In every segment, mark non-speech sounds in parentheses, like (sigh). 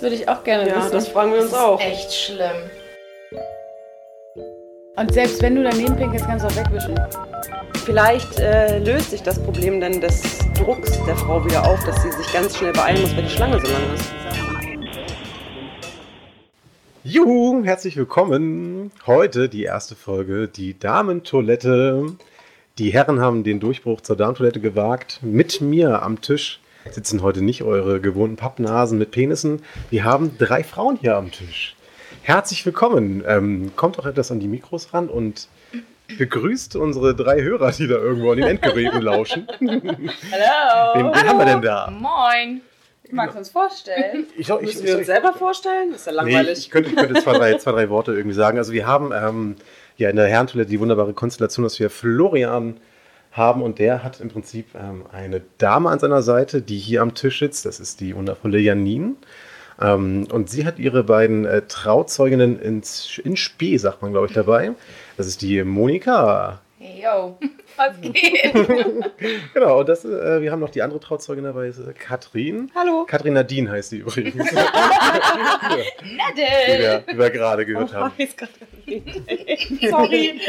Das würde ich auch gerne Ja, wissen. das fragen wir uns auch. Echt schlimm. Und selbst wenn du daneben pinkelst, kannst du auch wegwischen. Vielleicht äh, löst sich das Problem dann des Drucks der Frau wieder auf, dass sie sich ganz schnell beeilen muss, weil die Schlange so lang ist. Juhu, herzlich willkommen. Heute die erste Folge, die Damentoilette. Die Herren haben den Durchbruch zur Damentoilette gewagt. Mit mir am Tisch sitzen heute nicht eure gewohnten Pappnasen mit Penissen. Wir haben drei Frauen hier am Tisch. Herzlich willkommen. Ähm, kommt doch etwas an die Mikros ran und begrüßt unsere drei Hörer, die da irgendwo an den Endgeräten lauschen. Wen, Hallo! wen haben wir denn da? Moin. Magst du uns vorstellen? Ich, ich, Müssen wir uns selber vorstellen? Das ist ja Nee, langweilig. ich könnte, ich könnte zwei, drei, zwei, drei Worte irgendwie sagen. Also wir haben ähm, ja in der Herrentoilette die wunderbare Konstellation, dass wir Florian haben und der hat im Prinzip ähm, eine Dame an seiner Seite, die hier am Tisch sitzt. Das ist die wundervolle Janine. Ähm, und sie hat ihre beiden äh, Trauzeuginnen ins, in Spee, sagt man, glaube ich, dabei. Das ist die Monika. Hey, yo. (laughs) Was (laughs) geht? (laughs) Genau, und das, äh, wir haben noch die andere Trauzeugin dabei, ist, äh, Katrin. Hallo. Katrin Nadine heißt sie übrigens, (laughs) die, Nadel. wir, die wir gerade gehört haben. weiß gerade nicht. Sorry.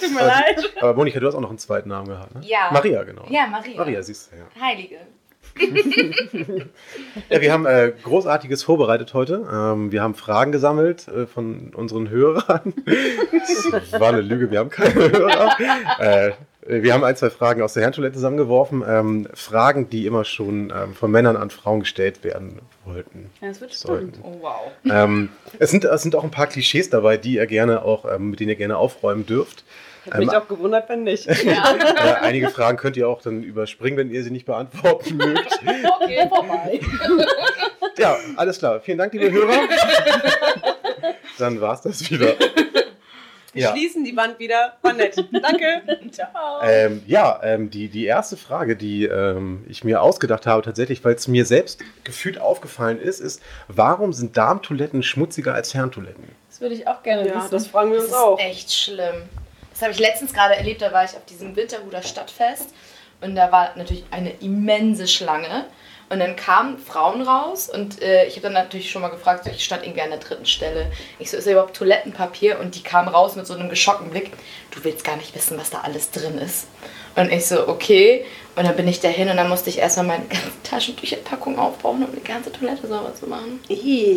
Tut mir leid. Aber Monika, du hast auch noch einen zweiten Namen gehabt, ne? Ja. Maria, genau. Ja, Maria. Maria, siehst du, ja. Heilige. (laughs) Ja, wir haben äh, Großartiges vorbereitet heute. Ähm, wir haben Fragen gesammelt äh, von unseren Hörern. Das (laughs) war eine Lüge, wir haben keine Hörer. Äh, wir haben ein, zwei Fragen aus der Herrentoilette zusammengeworfen. Ähm, Fragen, die immer schon ähm, von Männern an Frauen gestellt werden wollten. Ja, das wird Sollten. spannend. Oh, wow. Ähm, es, sind, es sind auch ein paar Klischees dabei, die ihr gerne auch, ähm, mit denen ihr gerne aufräumen dürft. Hätte mich Ähm, auch gewundert, wenn nicht. (laughs) Ja. äh, einige Fragen könnt ihr auch dann überspringen, wenn ihr sie nicht beantworten (laughs) mögt. Okay, vorbei. Ja, alles klar. Vielen Dank, liebe Hörer. (laughs) Dann war's das wieder. Wir Ja, schließen die Wand wieder. War nett. (laughs) Danke. Ciao. ähm, ja ähm, die, die erste Frage, die ähm, ich mir ausgedacht habe, tatsächlich, weil es mir selbst gefühlt aufgefallen ist, ist, warum sind Darmtoiletten schmutziger als Herrentoiletten? Das würde ich auch gerne Ja, wissen. das fragen wir Das uns ist auch. echt schlimm. Das habe ich letztens gerade erlebt, da war ich auf diesem Winterhuder Stadtfest und da war natürlich eine immense Schlange. Und dann kamen Frauen raus und äh, ich habe dann natürlich schon mal gefragt, so, ich stand irgendwie an der dritten Stelle. Ich so, ist da überhaupt Toilettenpapier? Und die kamen raus mit so einem geschockten Blick. Du willst gar nicht wissen, was da alles drin ist. Und ich so, okay. Und dann bin ich dahin und dann musste ich erstmal meine ganze Taschentücherpackung aufbauen, um die ganze Toilette sauber zu machen.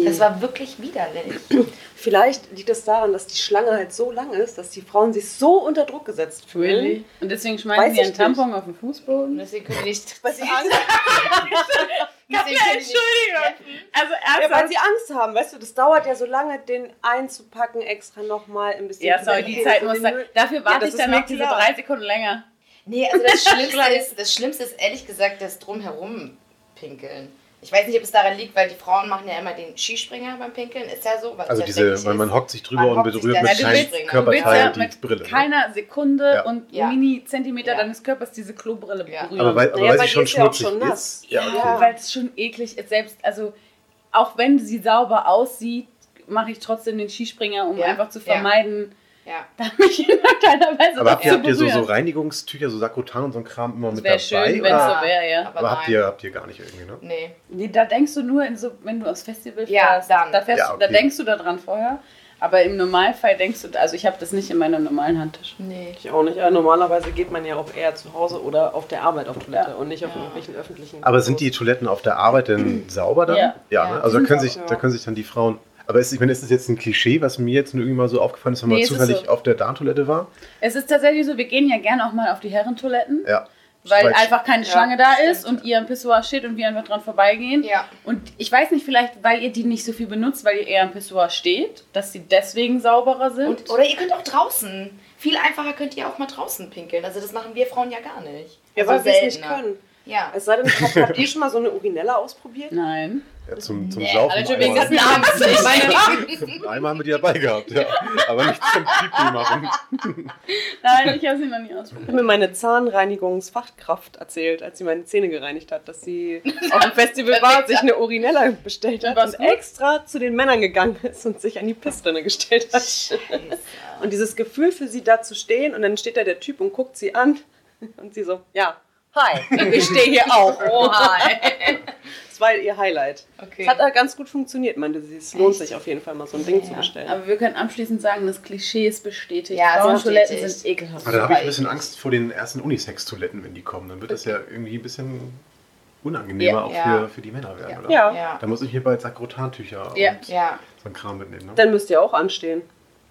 Das war wirklich widerlich. (clears throat) Vielleicht liegt es daran, dass die Schlange halt so lang ist, dass die Frauen sich so unter Druck gesetzt fühlen. Really? Und deswegen Weiß schmeißen die ich einen Tampon auf den Fußboden? Und deswegen können die nicht. Weil sie Angst, (laughs) die nicht- Also ja, weil sie Angst haben, weißt du, das dauert ja so lange, den einzupacken, extra nochmal ein bisschen. Ja, sorry, die Zeit muss sein. Dafür warte das ich dann noch diese drei Sekunden länger. Nee, also das (laughs) Schlimmste ist, das Schlimmste ist ehrlich gesagt das drumherum pinkeln. Ich weiß nicht, ob es daran liegt, weil die Frauen machen ja immer den Skispringer beim Pinkeln. Ist ja so, weil Also diese, weil man ist. hockt sich drüber Man und berührt mit willst Körperteilen ja die mit Brille. ne? keiner Sekunde Ja. und Ja. Mini-Zentimeter Ja. deines Körpers diese Klobrille Ja. berühren. Aber weil, aber weil bei sie schon ist schmutzig schon nass. ist. Ja, Ja. Weil es schon eklig ist. Selbst, also auch wenn sie sauber aussieht, mache ich trotzdem den Skispringer, um Ja. einfach zu Ja. vermeiden, Ja. mich in keiner Weise Aber habt ihr, habt ihr so, so. Reinigungstücher, so Sakrotan und so ein Kram immer Das mit wäre dabei? schön, wenn es oder? so wäre, ja. Aber, Aber habt ihr, habt ihr gar nicht irgendwie, ne? Nee. Nee, da denkst du nur, in so, wenn du aufs Festival Ja, fährst, dann. Da, fährst Ja, du, okay. da denkst du daran vorher. Aber im Normalfall denkst du, also ich habe das nicht in meinem normalen Handtisch. Nee. Ich auch nicht. Ja, normalerweise geht man ja auch eher zu Hause oder auf der Arbeit auf Toilette Ja. und nicht auf Ja. irgendwelchen öffentlichen. Aber sind die Toiletten auf der Arbeit denn sauber dann? Ja. Ja, Ja. ne? Also da können, sich, ja. da können sich dann die Frauen. Aber ist, ich meine, ist das jetzt ein Klischee, was mir jetzt nur irgendwie mal so aufgefallen ist, wenn man Nee, es ist zufällig so. auf der Darmtoilette war? Es ist tatsächlich so, wir gehen ja gerne auch mal auf die Herrentoiletten, Ja. weil Weil- einfach keine Ja, Schlange da stimmt. ist und ihr am Pissoir steht und wir einfach dran vorbeigehen. Ja. Und ich weiß nicht, vielleicht, weil ihr die nicht so viel benutzt, weil ihr eher am Pissoir steht, dass sie deswegen sauberer sind. Und, oder ihr könnt auch draußen. Viel einfacher könnt ihr auch mal draußen pinkeln. Also das machen wir Frauen ja gar nicht. Ja, also weil wir es nicht können. Ja. Es sei denn, habt, habt ihr schon mal so eine Urinelle ausprobiert? Nein. Ja zum, zum Nee, Saufen. schon wegen des einmal. Namens (laughs) einmal haben wir die dabei gehabt, ja. Aber nicht zum Pipi machen. (laughs) Nein, ich habe sie noch nie Ich ausprobiert. habe mir meine Zahnreinigungsfachkraft erzählt, als sie meine Zähne gereinigt hat, dass sie auf dem Festival (laughs) war, sich eine Urinella bestellt hat und extra zu den Männern gegangen ist und sich an die Pissrinne gestellt hat. Scheiße. Und dieses Gefühl für sie da zu stehen und dann steht da der Typ und guckt sie an und sie so, ja, hi, ich stehe hier auch. Oh, hi. War ihr Highlight. Okay. Es hat da ganz gut funktioniert, meinte sie. Es lohnt sich auf jeden Fall mal so ein Ding zu Ja. bestellen. Aber wir können abschließend sagen, das Klischee ist bestätigt. Ja, Frauentoiletten sind ekelhaft. Aber da habe ich ein Weil- bisschen Angst vor den ersten Unisex-Toiletten, wenn die kommen. Dann wird das ja irgendwie ein bisschen unangenehmer Ja. auch Ja. Für, für die Männer werden, Ja. oder? ja. Ja. Da muss ich mir bald Sakrotantücher Ja. und Ja. so ein Kram mitnehmen. Ne? Dann müsst ihr auch anstehen.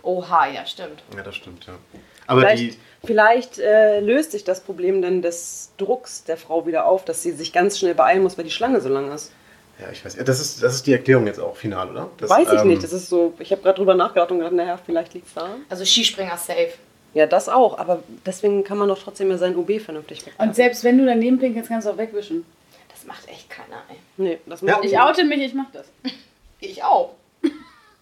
Oha, ja, stimmt. Ja, das stimmt, ja. Aber Vielleicht, die, vielleicht äh, löst sich das Problem dann des Drucks der Frau wieder auf, dass sie sich ganz schnell beeilen muss, weil die Schlange so lang ist. ja, ich weiß, ja, das ist, das ist die Erklärung jetzt auch final, oder? Das, Weiß ich ähm, nicht. Das ist so, ich habe gerade drüber nachgedacht und gedacht, naja, vielleicht liegt es daran. Also Skispringer safe. Ja, das auch, aber deswegen kann man doch trotzdem ja sein UB vernünftig weglassen. Und selbst wenn du daneben pinkelst, kannst du auch wegwischen. Das macht echt keiner, ey. Nee, das Ja. macht Ich oute mich, ich mach das. (laughs) Ich auch.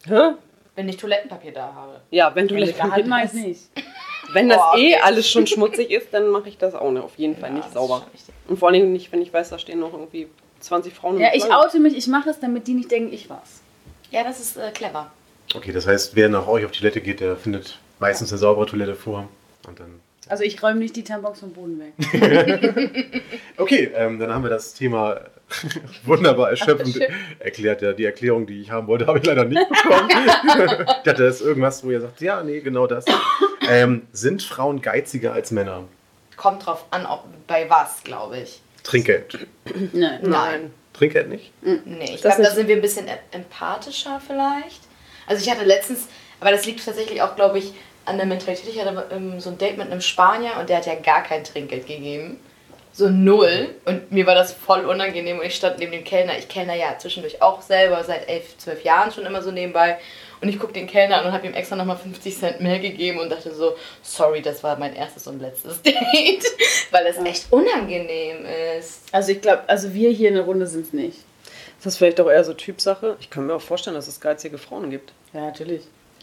Hä? Wenn ich Toilettenpapier da habe. Ja, wenn du Wenn ich halt mach ich nicht. Wenn das Boah, eh okay. alles schon (laughs) schmutzig ist, dann mache ich das auch nicht, auf jeden Fall Ja, nicht das ist sauber. Und vor allem nicht, wenn ich weiß, da stehen noch irgendwie 20 Frauen. Ja, ich oute mich, ich mache es, damit die nicht denken, ich war's. Ja, das ist äh, clever. Okay, das heißt, wer nach euch auf die Toilette geht, der findet meistens eine saubere Toilette vor. Und dann. Also ich räume nicht die Tampons vom Boden weg. (laughs) Okay, ähm, dann haben wir das Thema (laughs) wunderbar erschöpfend erklärt. Ja, die Erklärung, die ich haben wollte, habe ich leider nicht bekommen. ich dachte, das ist irgendwas, wo ihr sagt, ja, nee, genau das. Ähm, sind Frauen geiziger als Männer? Kommt drauf an, ob, bei was, glaube ich. Trinkgeld. (clears throat) Nein. Nein. Trinkgeld nicht? Nee, ich Das glaube, da sind wir ein bisschen em- empathischer vielleicht. Also ich hatte letztens, aber das liegt tatsächlich auch, glaube ich, an der Mentalität. Ich hatte ähm, so ein Date mit einem Spanier und der hat ja gar kein Trinkgeld gegeben. So null. Und mir war das voll unangenehm und ich stand neben dem Kellner. Ich kellner ja zwischendurch auch selber seit elf, zwölf Jahren schon immer so nebenbei. Und ich gucke den Kellner an und habe ihm extra nochmal 50 Cent mehr gegeben und dachte so, sorry, das war mein erstes und letztes (laughs) Date. Weil es echt unangenehm ist. Also ich glaube, also wir hier in der Runde sind es nicht. Ist das vielleicht auch eher so Typsache? Ich kann mir auch vorstellen, dass es geizige Frauen gibt. Ja, natürlich.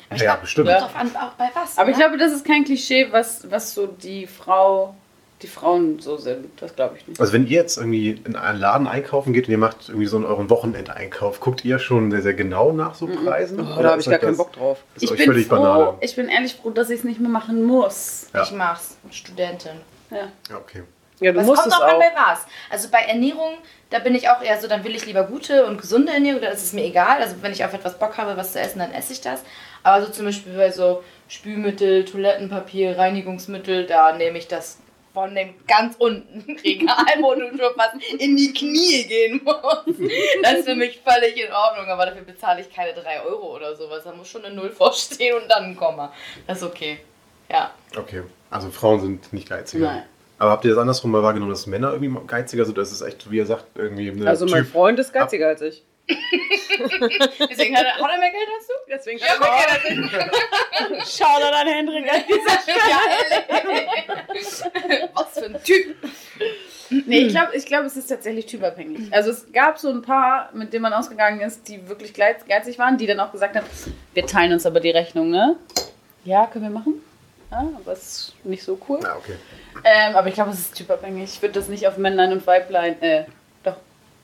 Aber ich Ja, glaub, bestimmt. Kommt drauf an, auch bei was. Aber ich ne? glaube, das ist kein Klischee, was, was so die Frau, die Frauen so sind. Das glaube ich nicht. Also wenn ihr jetzt irgendwie in einen Laden einkaufen geht und ihr macht irgendwie so einen euren Wochenendeinkauf, guckt ihr schon sehr, sehr genau nach so Preisen? Oh, da habe ich gar keinen Bock drauf. Ist ich euch bin völlig froh, Banane. ich bin ehrlich froh, dass ich es nicht mehr machen muss. Ja. Ich mach's. Studentin. Ja. Ja, okay. Ja, du musst kommt es auch an bei was. Also bei Ernährung, da bin ich auch eher so, dann will ich lieber gute und gesunde Ernährung, da ist es mir egal. Also wenn ich auf etwas Bock habe, was zu essen, dann esse ich das. Aber so zum Beispiel bei so Spülmittel, Toilettenpapier, Reinigungsmittel, da nehme ich das von dem ganz unten (laughs) Regal, wo du schon fast in die Knie gehen musst. Das ist für mich völlig in Ordnung, aber dafür bezahle ich keine 3 Euro oder sowas. Da muss schon eine Null vorstehen und dann ein Komma. Das ist okay. Ja. Okay. Also Frauen sind nicht geiziger. Nein. Aber habt ihr das andersrum mal wahrgenommen, dass Männer irgendwie geiziger sind? Das ist echt, wie ihr sagt, irgendwie Also mein Typ. Freund ist geiziger als ich. (laughs) Deswegen hat er, hat er mehr Geld als du? Deswegen Ja, mehr Geld als ich. (laughs) Schau da dein Hendrik an Geil. (laughs) Was für ein Typ. Nee, ich glaube, ich glaub, es ist tatsächlich typabhängig. Also es gab so ein paar, mit denen man ausgegangen ist, die wirklich geiz- geizig waren, die dann auch gesagt haben, wir teilen uns aber die Rechnung, ne? Ja, können wir machen. Ja, aber es ist nicht so cool. Ja, okay. Ähm, aber ich glaube, es ist typabhängig. Ich würde das nicht auf Männlein und Weiblein, äh, doch,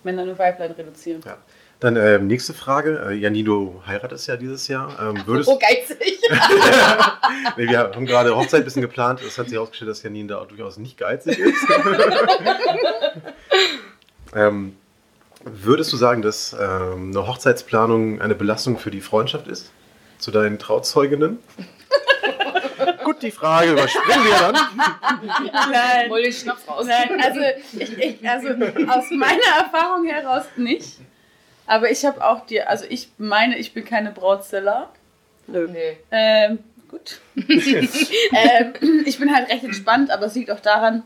Männlein und Weiblein reduzieren. Ja. Dann ähm, nächste Frage. Äh, Janine, du heiratest ja dieses Jahr. Ähm, würdest, Oh, geizig. (laughs) nee, wir haben gerade Hochzeit ein bisschen geplant. Es hat sich herausgestellt, dass Janine da durchaus nicht geizig ist. (laughs) ähm, würdest du sagen, dass ähm, eine Hochzeitsplanung eine Belastung für die Freundschaft ist? Zu deinen Trauzeuginnen? (laughs) Gut, die Frage überspringen wir dann. Nein. Hol den Schnaps raus. Nein, also, ich, ich, also aus meiner Erfahrung heraus nicht. Aber ich habe auch die, also ich meine, ich bin keine Brautzeller. Nö. Nee. Ähm, gut. (laughs) ähm, ich bin halt recht entspannt, aber es liegt auch daran,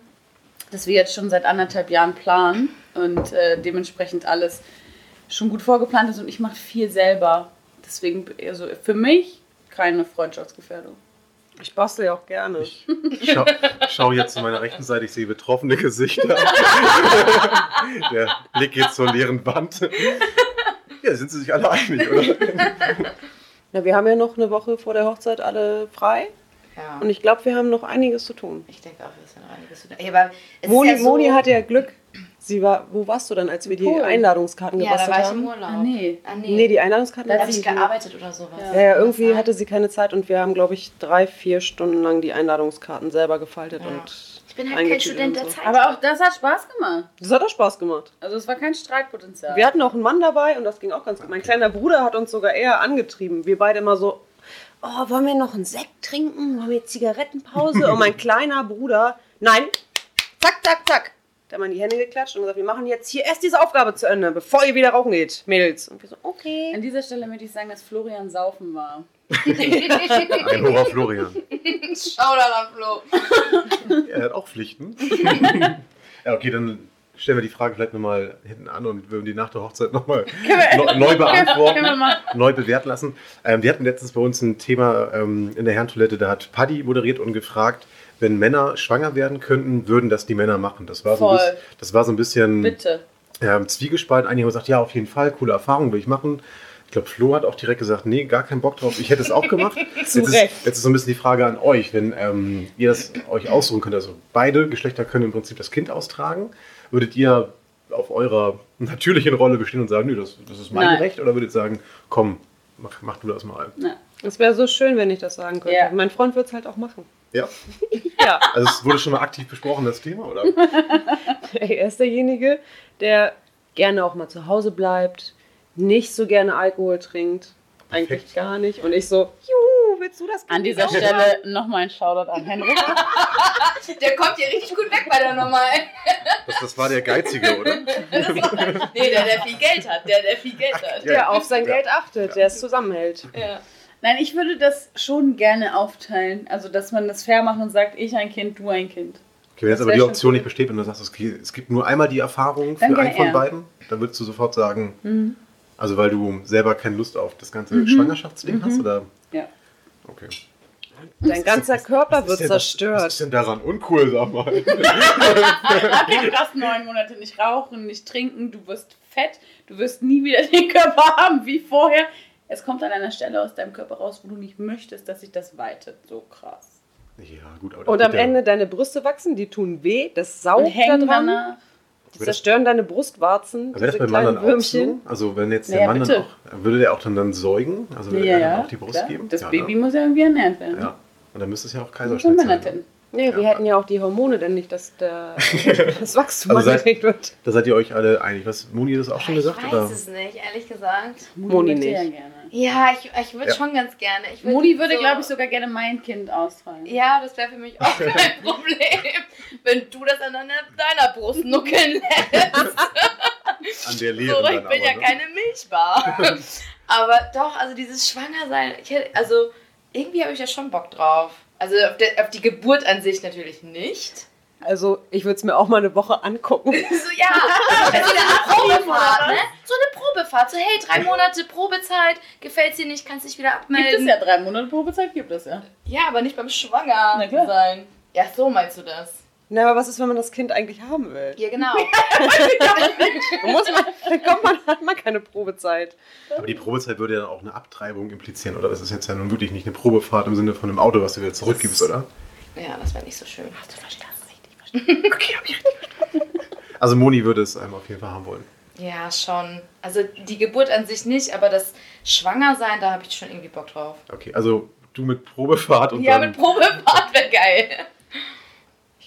dass wir jetzt schon seit anderthalb Jahren planen und äh, dementsprechend alles schon gut vorgeplant ist und ich mache viel selber. Deswegen, also für mich keine Freundschaftsgefährdung. Ich bastel ja auch gerne. Ich schau, schau jetzt zu meiner rechten Seite, ich sehe betroffene Gesichter. (laughs) Der Blick geht zur leeren Wand. Ja, sind sie sich alle einig, oder? (laughs) Na, wir haben ja noch eine Woche vor der Hochzeit alle frei. Ja. Und ich glaube, wir haben noch einiges zu tun. ich denke auch, wir sind noch einiges zu tun. Ey, aber es Moni, ist ja so, Moni hatte ja Glück. Sie war, wo warst du dann, als wir die Polen. Einladungskarten Ja, da gebastelt war ich im haben? Urlaub. Ah, nee. Ah, nee. Nee, die Einladungskarten da hat habe ich gearbeitet oder sowas. Ja. Ja, ja, irgendwie hatte sie keine Zeit und wir haben, glaube ich, drei, vier Stunden lang die Einladungskarten selber gefaltet Ja. und Ich bin halt kein Student der so. Zeit. Aber auch das hat Spaß gemacht. Das hat auch Spaß gemacht. Also es war kein Streitpotenzial. Wir hatten auch einen Mann dabei und das ging auch ganz gut. Mein kleiner Bruder hat uns sogar eher angetrieben. Wir beide immer so, oh, wollen wir noch einen Sekt trinken? Wollen wir Zigarettenpause? Und mein (laughs) kleiner Bruder, nein, zack, zack, zack. Der hat mal in die Hände geklatscht und gesagt, wir machen jetzt hier erst diese Aufgabe zu Ende, bevor ihr wieder rauchen geht, Mädels. Und wir so, okay. An dieser Stelle möchte ich sagen, dass Florian saufen war. (laughs) Ein auf Florian. Schau da an Flo. Er hat auch Pflichten. ja, okay, dann stellen wir die Frage vielleicht nochmal hinten an und würden die nach der Hochzeit nochmal neu, neu beantworten, neu bewerten lassen. Ähm, wir hatten letztens bei uns ein Thema ähm, in der Herrentoilette, da hat Paddy moderiert und gefragt, wenn Männer schwanger werden könnten, würden das die Männer machen. Das war so, ein bisschen, das war so ein bisschen Bitte. ähm, zwiegespalten. Einige haben gesagt, ja, auf jeden Fall, coole Erfahrung, will ich machen. Ich glaube, Flo hat auch direkt gesagt, nee, gar keinen Bock drauf. Ich hätte es auch gemacht. (laughs) jetzt, ist, Recht. jetzt ist so ein bisschen die Frage an euch, wenn ähm, ihr das euch aussuchen könnt, also beide Geschlechter können im Prinzip das Kind austragen, würdet ihr auf eurer natürlichen Rolle bestehen und sagen, nö, das, das ist mein Nein. Recht, oder würdet ihr sagen, komm, mach, mach du das mal. Es wäre so schön, wenn ich das sagen könnte. Ja. Mein Freund wird es halt auch machen. Ja. (laughs) Ja. Also es wurde schon mal aktiv besprochen, das Thema, oder? (laughs) Er ist derjenige, der gerne auch mal zu Hause bleibt, nicht so gerne Alkohol trinkt. Eigentlich Perfekt. gar nicht. Und ich so, juhu, willst du das An dieser auch Stelle nochmal ein Shoutout an Henrik. (laughs) Der kommt hier richtig gut weg bei der normalen. Das, das war der Geizige, oder? (laughs) Nee, der, der viel Geld hat. Der, der viel Geld hat. Der auf sein Ja. Geld achtet, der es zusammenhält. Ja. Nein, ich würde das schon gerne aufteilen. Also, dass man das fair macht und sagt, ich ein Kind, du ein Kind. Okay, wenn jetzt Das aber die Option cool. nicht besteht, wenn du sagst, es gibt- es gibt nur einmal die Erfahrung für einen von er. beiden, dann würdest du sofort sagen, Mhm. Also weil du selber keine Lust auf das ganze Schwangerschaftsding hast, oder? Ja. Okay. Dein ganzer Körper Was wird das- Was zerstört. ist denn daran uncool, sag mal? (laughs) Du darfst neun Monate nicht rauchen, nicht trinken, du wirst fett, du wirst nie wieder (laughs) den Körper haben wie vorher. Es kommt an einer Stelle aus deinem Körper raus, wo du nicht möchtest, dass sich das weitet. So krass. ja, gut, aber Und das am Ende deine Brüste wachsen, die tun weh, das Und saugt da dran, danach. Die zerstören deine Brustwarzen, wäre diese das beim Mann dann auch so? Also wenn jetzt Ja, der Mann dann bitte. auch, würde der auch dann, dann säugen? Also würde Ja, er dann ja. auch die Brust klar. geben? Das ja, Baby Ne? muss ja irgendwie ernährt werden. Ja. Und dann müsste es ja auch So Kaiserschnitt sein. Männertin. Nee, wir hätten ja auch die Hormone, denn nicht, dass der, (laughs) das Wachstum Also angekriegt wird. Da seid ihr euch alle einig. Was, Moni hat das auch schon gesagt? ich weiß oder? es nicht, ehrlich gesagt. Moni möchte nicht. Ja, gerne. Ja, ich, ich würde Ja. schon ganz gerne. Ich würd Moni würde, so- glaube ich, sogar gerne mein Kind austragen. Ja, das wäre für mich auch (laughs) kein Problem, wenn du das an deiner, Brust nuckeln lässt. (laughs) An der So, Lehren ich bin aber, ja ne? keine Milchbar. (laughs) aber doch, also dieses Schwangersein, ich hätte, also irgendwie habe ich da schon Bock drauf. Also auf, der, auf die Geburt an sich natürlich nicht. Also, ich würde es mir auch mal eine Woche angucken. (laughs) So, ja, so eine Probefahrt, ne? So eine Probefahrt. So, hey, drei Monate Probezeit, gefällt's dir nicht, kannst dich wieder Gibt es abmelden. ja drei Monate Probezeit, gibt es ja. Ja, aber nicht beim Schwanger sein. Ja, so meinst du das? Na, aber was ist, wenn man das Kind eigentlich haben will? Ja, genau. (laughs) Da muss man, dann kommt man, hat man keine Probezeit. Aber die Probezeit würde ja dann auch eine Abtreibung implizieren, oder? Das ist jetzt ja nun wirklich nicht eine Probefahrt im Sinne von einem Auto, was du wieder zurückgibst, oder? ja, das wäre nicht so schön. Hast du verstanden? Okay, hab ich richtig verstanden. Also Moni würde es einem auf jeden Fall haben wollen. Ja, schon. Also die Geburt an sich nicht, aber das Schwangersein, da habe ich schon irgendwie Bock drauf. Okay, also du mit Probefahrt und ja, dann... mit Probefahrt wäre geil.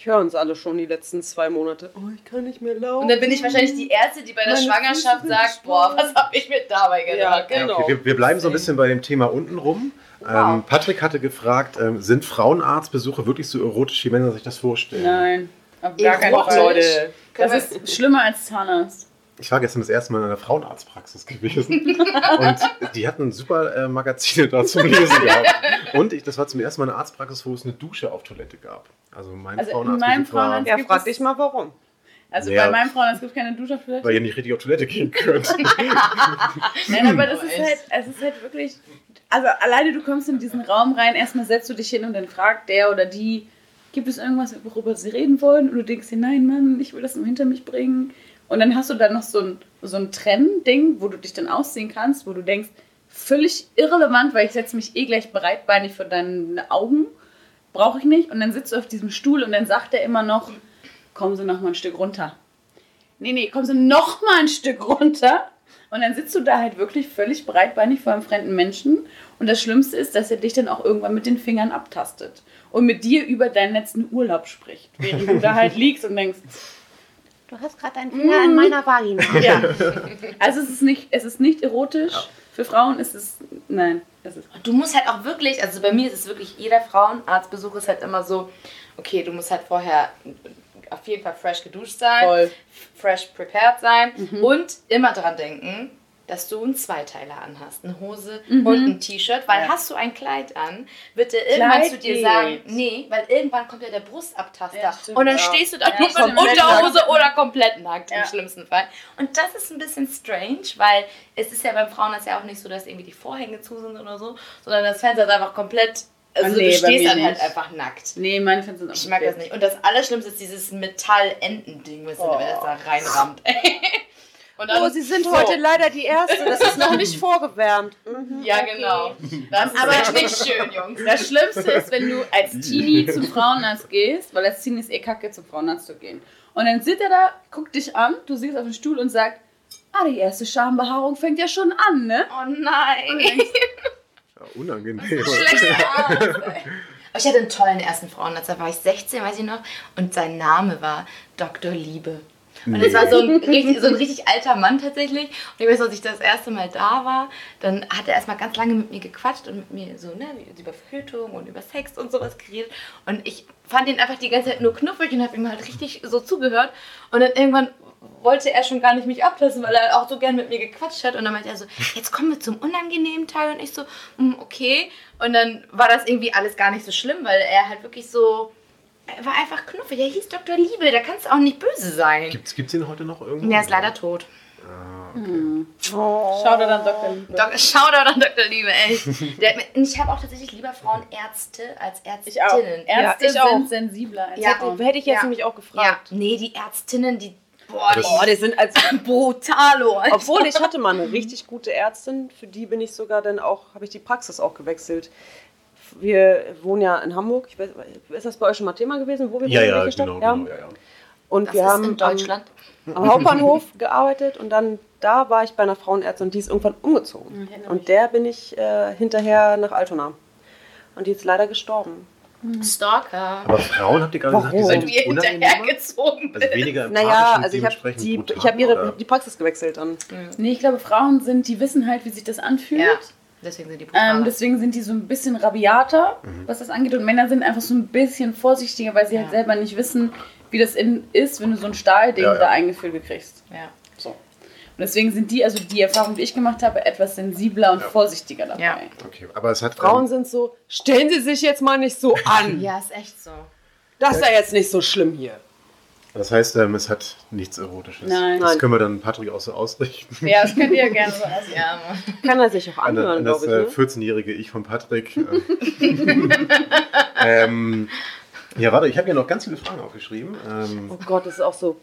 Ich höre uns alle schon die letzten zwei Monate. Oh, ich kann nicht mehr laufen. Und dann bin ich wahrscheinlich die Erste, die bei der Meine Schwangerschaft Füße sagt, boah, was habe ich mir dabei gedacht? Ja, Ja, genau. okay, wir, wir bleiben so ein bisschen bei dem Thema unten rum. Ähm, Patrick hatte gefragt, ähm, sind Frauenarztbesuche wirklich so erotisch, wie Männer sich das vorstellen? Nein, auf gar keinen. Fall. Leute. Das ist schlimmer als Zahnarzt. Ich war gestern das erste Mal in einer Frauenarztpraxis gewesen und die hatten super äh, Magazine da zum Lesen gehabt. Und ich, das war zum ersten Mal eine Arztpraxis, wo es eine Dusche auf Toilette gab. Also mein Also in Frauenarzt meinem war, Frauenarzt- Ja, Gibt frag es- dich mal warum. Also Ja. bei meinem Frauen, es gibt keine Dusche auf Toilette. weil ihr nicht richtig auf Toilette gehen könnt. (laughs) Nein, aber das (laughs) ist halt, es ist halt wirklich. Also alleine du kommst in diesen Raum rein, erstmal setzt du dich hin und dann fragt der oder die, gibt es irgendwas, worüber sie reden wollen? Und du denkst dir, nein, Mann, ich will das nur hinter mich bringen. Und dann hast du dann noch so ein, so ein Trennding, wo du dich dann ausziehen kannst, wo du denkst, völlig irrelevant, weil ich setze mich eh gleich breitbeinig für deine Augen. Brauche ich nicht. Und dann sitzt du auf diesem Stuhl und dann sagt er immer noch, kommen Sie noch mal ein Stück runter. Nee, nee, kommen Sie noch mal ein Stück runter. Und dann sitzt du da halt wirklich völlig breitbeinig vor einem fremden Menschen. Und das Schlimmste ist, dass er dich dann auch irgendwann mit den Fingern abtastet. Und mit dir über deinen letzten Urlaub spricht. Während du da halt (laughs) liegst und denkst, Du hast gerade deinen Finger an meiner Vagina. (laughs) ja. (laughs) Also es ist nicht, es ist nicht erotisch. Für Frauen ist es, nein, es ist Du musst halt auch wirklich, also bei mir ist es wirklich, jeder Frauenarztbesuch ist halt immer so, okay, du musst halt vorher auf jeden Fall fresh geduscht sein, Voll. fresh prepared sein und immer dran denken, dass du einen Zweiteiler anhast, eine Hose und ein T-Shirt, weil Ja. hast du ein Kleid an, wird er irgendwann Kleid zu dir geht. sagen, nee, weil irgendwann kommt ja der Brustabtaster Ja, stimmt, und dann ja. stehst du da nur mit Unterhose Nackt. oder komplett nackt im schlimmsten Fall. Und das ist ein bisschen strange, weil es ist ja beim Frauenarzt ja auch nicht so, dass irgendwie die Vorhänge zu sind oder so, sondern das Fenster ist einfach komplett, also nee, du stehst dann halt einfach nackt. Nee, meine Fans sind auch Ich mag das nicht. Und das Allerschlimmste ist dieses Metall-Enten-Ding, was Oh. da reinrammt. (laughs) Und dann, Oh, Sie sind so. heute leider die Erste. Das ist noch nicht (laughs) vorgewärmt. Mhm. Ja, genau. Das ist Aber- nicht schön, Jungs. Das Schlimmste ist, wenn du als Teenie (laughs) zum Frauenarzt gehst, weil als Teenie ist eh kacke, zum Frauenarzt zu gehen. Und dann sitzt er da, guckt dich an, du siehst auf dem Stuhl und sagt, ah, die erste Schambehaarung fängt ja schon an, ne? Oh nein. Ja, unangenehm. Schlechter Arzt, ey. Aber ich hatte einen tollen ersten Frauenarzt, da war ich 16, weiß ich noch, und sein Name war Dr. Liebe. Und es war so ein, (laughs) richtig, so ein richtig alter Mann tatsächlich. Und ich weiß, als ich das erste Mal da war, dann hat er erstmal ganz lange mit mir gequatscht und mit mir so, ne, über Verhütung und über Sex und sowas geredet. Und ich fand ihn einfach die ganze Zeit nur knuffig und habe ihm halt richtig so zugehört. Und dann irgendwann wollte er schon gar nicht mich abtasten, weil er auch so gern mit mir gequatscht hat. Und dann meinte er so, jetzt kommen wir zum unangenehmen Teil. Und ich so, "Mm, okay. Und dann war das irgendwie alles gar nicht so schlimm, weil er halt wirklich so, war einfach knuffig. Er hieß Dr. Liebe, da kannst du auch nicht böse sein. Gibt's, gibt's ihn heute noch irgendwo? Der ist leider tot. Schau dir dann Dr. Liebe. Dok Shoutout an Dr. Liebe, echt. (laughs) Der ich habe auch tatsächlich lieber Frauenärzte als Ich auch. Ärztinnen. Ärzte Ja, ich auch. sind sensibler als Ja. Frauen. Hätte ich jetzt Ja. nämlich auch Ja, gefragt. nee, die Ärztinnen, die. Boah, Das- Oh, die die sind (laughs) als. brutalo. Alter. Obwohl ich hatte mal eine richtig gute Ärztin, für die bin ich sogar dann auch, habe ich die Praxis auch gewechselt. Wir wohnen ja in Hamburg. Ich weiß, ist das bei euch schon mal Thema gewesen, wo wir Ja, wohnen? ja, welche Stadt? genau, genau, ja, ja. Und Das wir ist haben in Deutschland. Am, am Hauptbahnhof (laughs) gearbeitet und dann da war ich bei einer Frauenärztin und die ist irgendwann umgezogen. Erinnere Und der bin ich äh, hinterher nach Altona. Und die ist leider gestorben. Stalker. Aber Frauen habt ihr gerade gesagt, die Warum? sind hinterhergezogen Also weniger Naja, also ich habe die, ich hab ihre, oder? hab die Praxis gewechselt dann. Nee, ich glaube, Frauen sind, die wissen halt, wie sich das anfühlt. Ja, deswegen sind die. Ähm, deswegen sind die so ein bisschen rabiater, was das angeht. Und Männer sind einfach so ein bisschen vorsichtiger, weil sie halt Ja. selber nicht wissen, wie das in, ist, wenn du so ein Stahlding Ja, ja. da eingeführt kriegst. ja. So. Und deswegen sind die, also die Erfahrung, die ich gemacht habe, etwas sensibler und vorsichtiger dabei. Ja. Okay, aber es hat Frauen ähm, sind so, stellen Sie sich jetzt mal nicht so an. ja, ist echt so. Das ist ja jetzt nicht so schlimm hier. Das heißt, ähm, es hat nichts Erotisches. Nein. Das Nein. können wir dann Patrick auch so ausrichten. Ja, das könnt ihr ja gerne so. (laughs) Ja, Mann. Kann er sich auch An, anhören, an das glaube ich. äh, Ne? 14-jährige Ich von Patrick. ähm, (laughs) ähm, ja, warte, ich habe hier noch ganz viele Fragen aufgeschrieben. Ähm, Oh Gott, das ist auch so.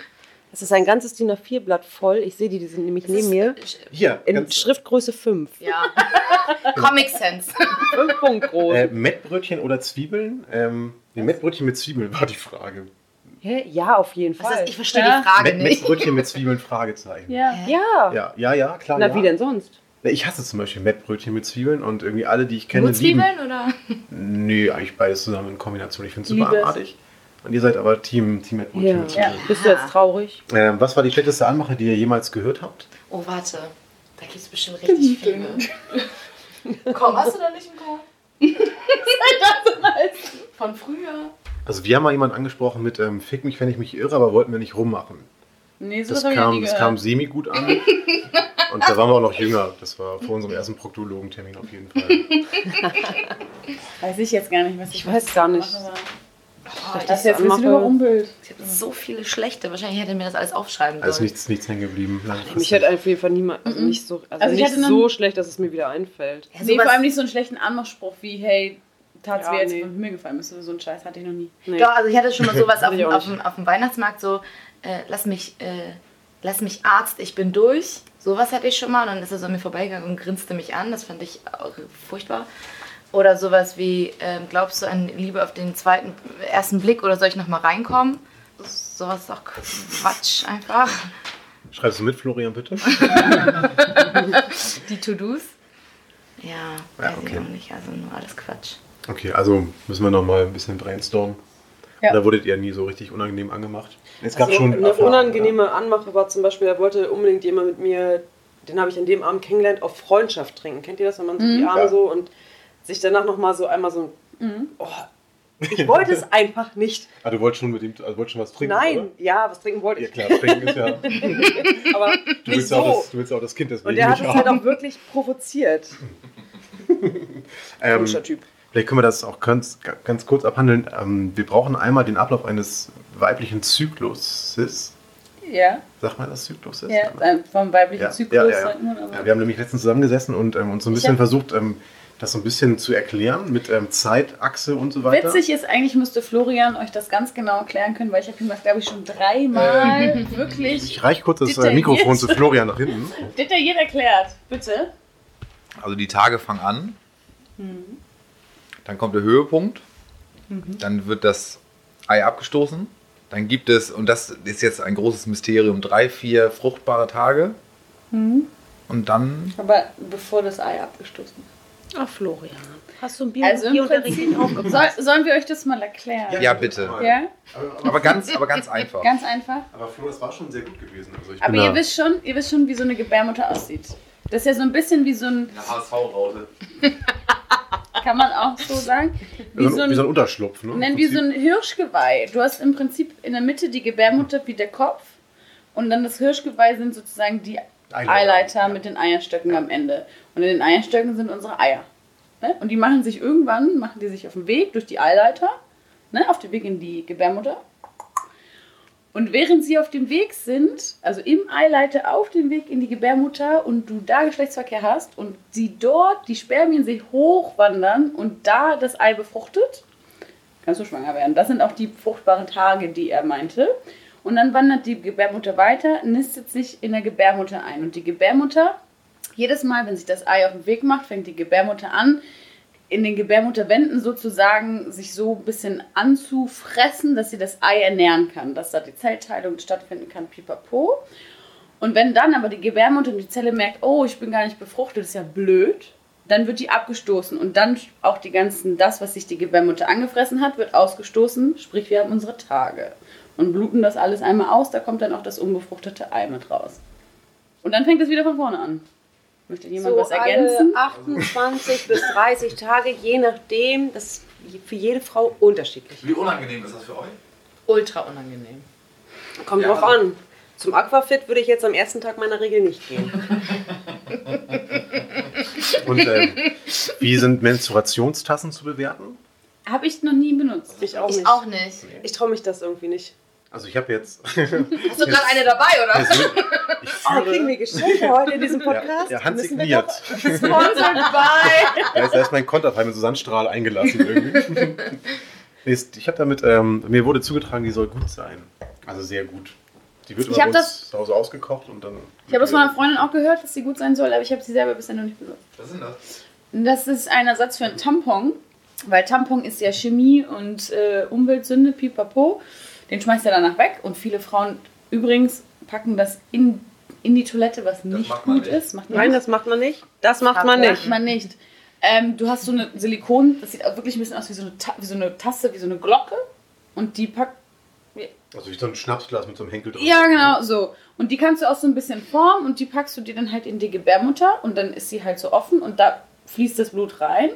Es ist ein ganzes DIN A4-Blatt voll. Ich sehe die, die sind nämlich neben mir. hier, In Schriftgröße 5. Ja. (laughs) Comic Sense. 5 Punkt groß. äh, Mettbrötchen oder Zwiebeln? Ähm, nee, Mettbrötchen mit Zwiebeln war die Frage. Hä? Ja, auf jeden Was Fall. ist, ich verstehe Ja. die Frage Met nicht. Mettbrötchen mit Zwiebeln? Fragezeichen. Ja. ja. Ja, ja, ja, klar. Na, ja. wie denn sonst? Ich hasse zum Beispiel Mettbrötchen mit Zwiebeln und irgendwie alle, die ich kenne, Nur lieben. Zwiebeln oder? Nee, eigentlich beides zusammen in Kombination. Ich finde es super es. abartig. Und ihr seid aber Team, Team Mettbrötchen Ja. mit Zwiebeln. Bist du jetzt traurig? Ähm, was war die schlechteste Anmache, die ihr jemals gehört habt? Oh, warte. Da gibt es bestimmt richtig (laughs) viele. (laughs) Komm, hast du da nicht (laughs) ein paar? Von früher. Also wir haben mal jemanden angesprochen mit ähm, Fick mich, wenn ich mich irre, aber wollten wir nicht rummachen. Nee, so Das kam, das kam semi gut an. Und da waren wir auch noch jünger. Das war vor unserem ersten Proktologentermin auf jeden Fall. (laughs) Weiß ich jetzt gar nicht, was ich, Ich weiß gar nicht. mache, Oh, Das ist jetzt ein bisschen überrumpelt. Ich habe so viele schlechte. Wahrscheinlich hätte er mir das alles aufschreiben sollen. Also nichts, nichts hängen geblieben. Mich hat auf jeden Fall niemand, also nicht so, also Also ich nicht so schlecht, dass es mir wieder einfällt. Ja, Nee, vor allem nicht so einen schlechten Anmachspruch wie, hey, tat's Ja, weh, als nee. Himmel gefallen bist. So einen Scheiß hatte ich noch nie. Nee. Doch, also ich hatte schon mal (laughs) sowas auf, auch auf, dem, auf dem Weihnachtsmarkt, so, äh, lass mich, äh, lass mich Arzt, ich bin durch. Sowas hatte ich schon mal und dann ist er so an mir vorbeigegangen und grinste mich an. Das fand ich auch furchtbar. Oder sowas wie, ähm, glaubst du an Liebe auf den zweiten, ersten Blick oder soll ich nochmal reinkommen? Sowas ist doch Quatsch einfach. Schreibst du mit, Florian, bitte? (laughs) (laughs) Die To-Dos? Ja, Ja, weiß okay. ich auch nicht. Also nur alles Quatsch. Okay, also müssen wir noch mal ein bisschen brainstormen. Ja. Oder wurdet ihr nie so richtig unangenehm angemacht? Es gab Also schon eine Erfahrungen, unangenehme Anmache war zum Beispiel, da wollte unbedingt jemand mit mir, den habe ich an dem Abend kennengelernt, auf Freundschaft trinken. Kennt ihr das, wenn man so die Arme Ja. so und sich danach nochmal so einmal so, oh, ich wollte es (laughs) einfach nicht. Ah, du wolltest schon mit ihm, also wolltest schon was trinken, Nein, oder? ja, was trinken wollte Ja ich. klar, trinken ist ja... (laughs) Du Aber willst, nicht ja auch so. das, du willst ja auch das Kind deswegen Und der hat es halt auch wirklich provoziert. (laughs) Ähm, Komischer Typ. Vielleicht können wir das auch ganz, ganz kurz abhandeln. Ähm, wir brauchen einmal den Ablauf eines weiblichen Zykluses. Ja, Sagt man das Zykluses? ja, äh, vom weiblichen Ja, Zyklus. ja, ja, ja. sagt man, Ja, wir haben nämlich letztens zusammengesessen und ähm, uns so ein bisschen versucht, ähm, das so ein bisschen zu erklären mit ähm, Zeitachse und so weiter. Witzig ist, eigentlich müsste Florian euch das ganz genau erklären können, weil ich habe ihm das, glaube ich, schon dreimal (laughs) wirklich Ich reiche kurz das äh, Detailliert. Mikrofon zu Florian nach hinten. (laughs) detailliert erklärt. Bitte. Also die Tage fangen an. Mhm. Dann kommt der Höhepunkt. Dann wird das Ei abgestoßen. Dann gibt es, und das ist jetzt ein großes Mysterium, drei, vier fruchtbare Tage. Mhm. Und dann Aber bevor das Ei abgestoßen ist. Ach, Florian. Hast du ein Also Biologieunterricht nicht aufgepasst? soll, sollen wir euch das mal erklären? Ja, bitte. Ja? Aber ganz, aber ganz einfach. Ganz einfach. Aber Flo, das war schon sehr gut gewesen. Also ich Aber bin ihr wisst schon, ihr wisst schon, wie so eine Gebärmutter aussieht. Das ist ja so ein bisschen wie so ein, Eine HSV-Raute. (laughs) (laughs) kann man auch so sagen, wie, so ein, wie so ein Unterschlupf. Ne? Nennen wir so ein Hirschgeweih. Du hast im Prinzip in der Mitte die Gebärmutter wie der Kopf und dann das Hirschgeweih sind sozusagen die Eileiter. Eileiter mit den Eierstöcken am Ende. Und in den Eierstöcken sind unsere Eier. Ne? Und die machen sich irgendwann, machen die sich auf den Weg durch die Eileiter, ne? auf den Weg in die Gebärmutter. Und während sie auf dem Weg sind, also im Eileiter auf dem Weg in die Gebärmutter und du da Geschlechtsverkehr hast und sie dort, die Spermien sich hochwandern und da das Ei befruchtet, kannst du schwanger werden. Das sind auch die fruchtbaren Tage, die er meinte. Und dann wandert die Gebärmutter weiter, nistet sich in der Gebärmutter ein. Und die Gebärmutter, jedes Mal, wenn sich das Ei auf den Weg macht, fängt die Gebärmutter an, in den Gebärmutterwänden sozusagen sich so ein bisschen anzufressen, dass sie das Ei ernähren kann, dass da die Zellteilung stattfinden kann, pipapo. Und wenn dann aber die Gebärmutter und die Zelle merkt, oh, ich bin gar nicht befruchtet, ist ja blöd, dann wird die abgestoßen und dann auch die ganzen, das, was sich die Gebärmutter angefressen hat, wird ausgestoßen, sprich wir haben unsere Tage und bluten das alles einmal aus, da kommt dann auch das unbefruchtete Ei mit raus. Und dann fängt es wieder von vorne an. Möchte jemand so was ergänzen? alle 28 bis 30 Tage, je nachdem. Das ist für jede Frau unterschiedlich. Wie unangenehm ist das für euch? Ultra unangenehm. Kommt Ja. drauf an. Zum Aquafit würde ich jetzt am ersten Tag meiner Regel nicht gehen. (laughs) Und äh, wie sind Menstruationstassen zu bewerten? Habe ich noch nie benutzt. Ich auch Ich nicht. auch nicht. Ich traue mich das irgendwie nicht. Also ich habe jetzt... (laughs) Hast du gerade eine dabei, oder? (laughs) ich Oh, kriegen wir Geschenke heute in diesem ja, Podcast? ja, wir handsigniert. doch- Sponsored by. Da ist, ist mein Konterfei mit so Sandstrahl eingelassen irgendwie. (laughs) Nee, ist- ich habe damit, ähm, mir wurde zugetragen, die soll gut sein. Also sehr gut. Die wird Ich immer hab bei uns das- zu Hause ausgekocht und dann. Ich habe das von einer Freundin auch gehört, dass sie gut sein soll, aber ich habe sie selber bisher noch nicht benutzt. Was sind das? Das ist ein Ersatz für einen Tampon, weil Tampon ist ja Chemie und äh, Umweltsünde, pipapo. Den schmeißt er danach weg und viele Frauen übrigens packen das in, in die Toilette, was nicht macht man gut nicht. ist. Macht man Nein, nicht. das macht man nicht. Das macht man Macht nicht. man nicht. Ähm, du hast so eine Silikon, das sieht auch wirklich ein bisschen aus wie so eine, wie so eine Tasse, wie so eine Glocke. Und die packt. Also wie so ein Schnapsglas mit so einem Henkel drin. Ja, genau, so. Und die kannst du auch so ein bisschen formen und die packst du dir dann halt in die Gebärmutter und dann ist sie halt so offen und da fließt das Blut rein.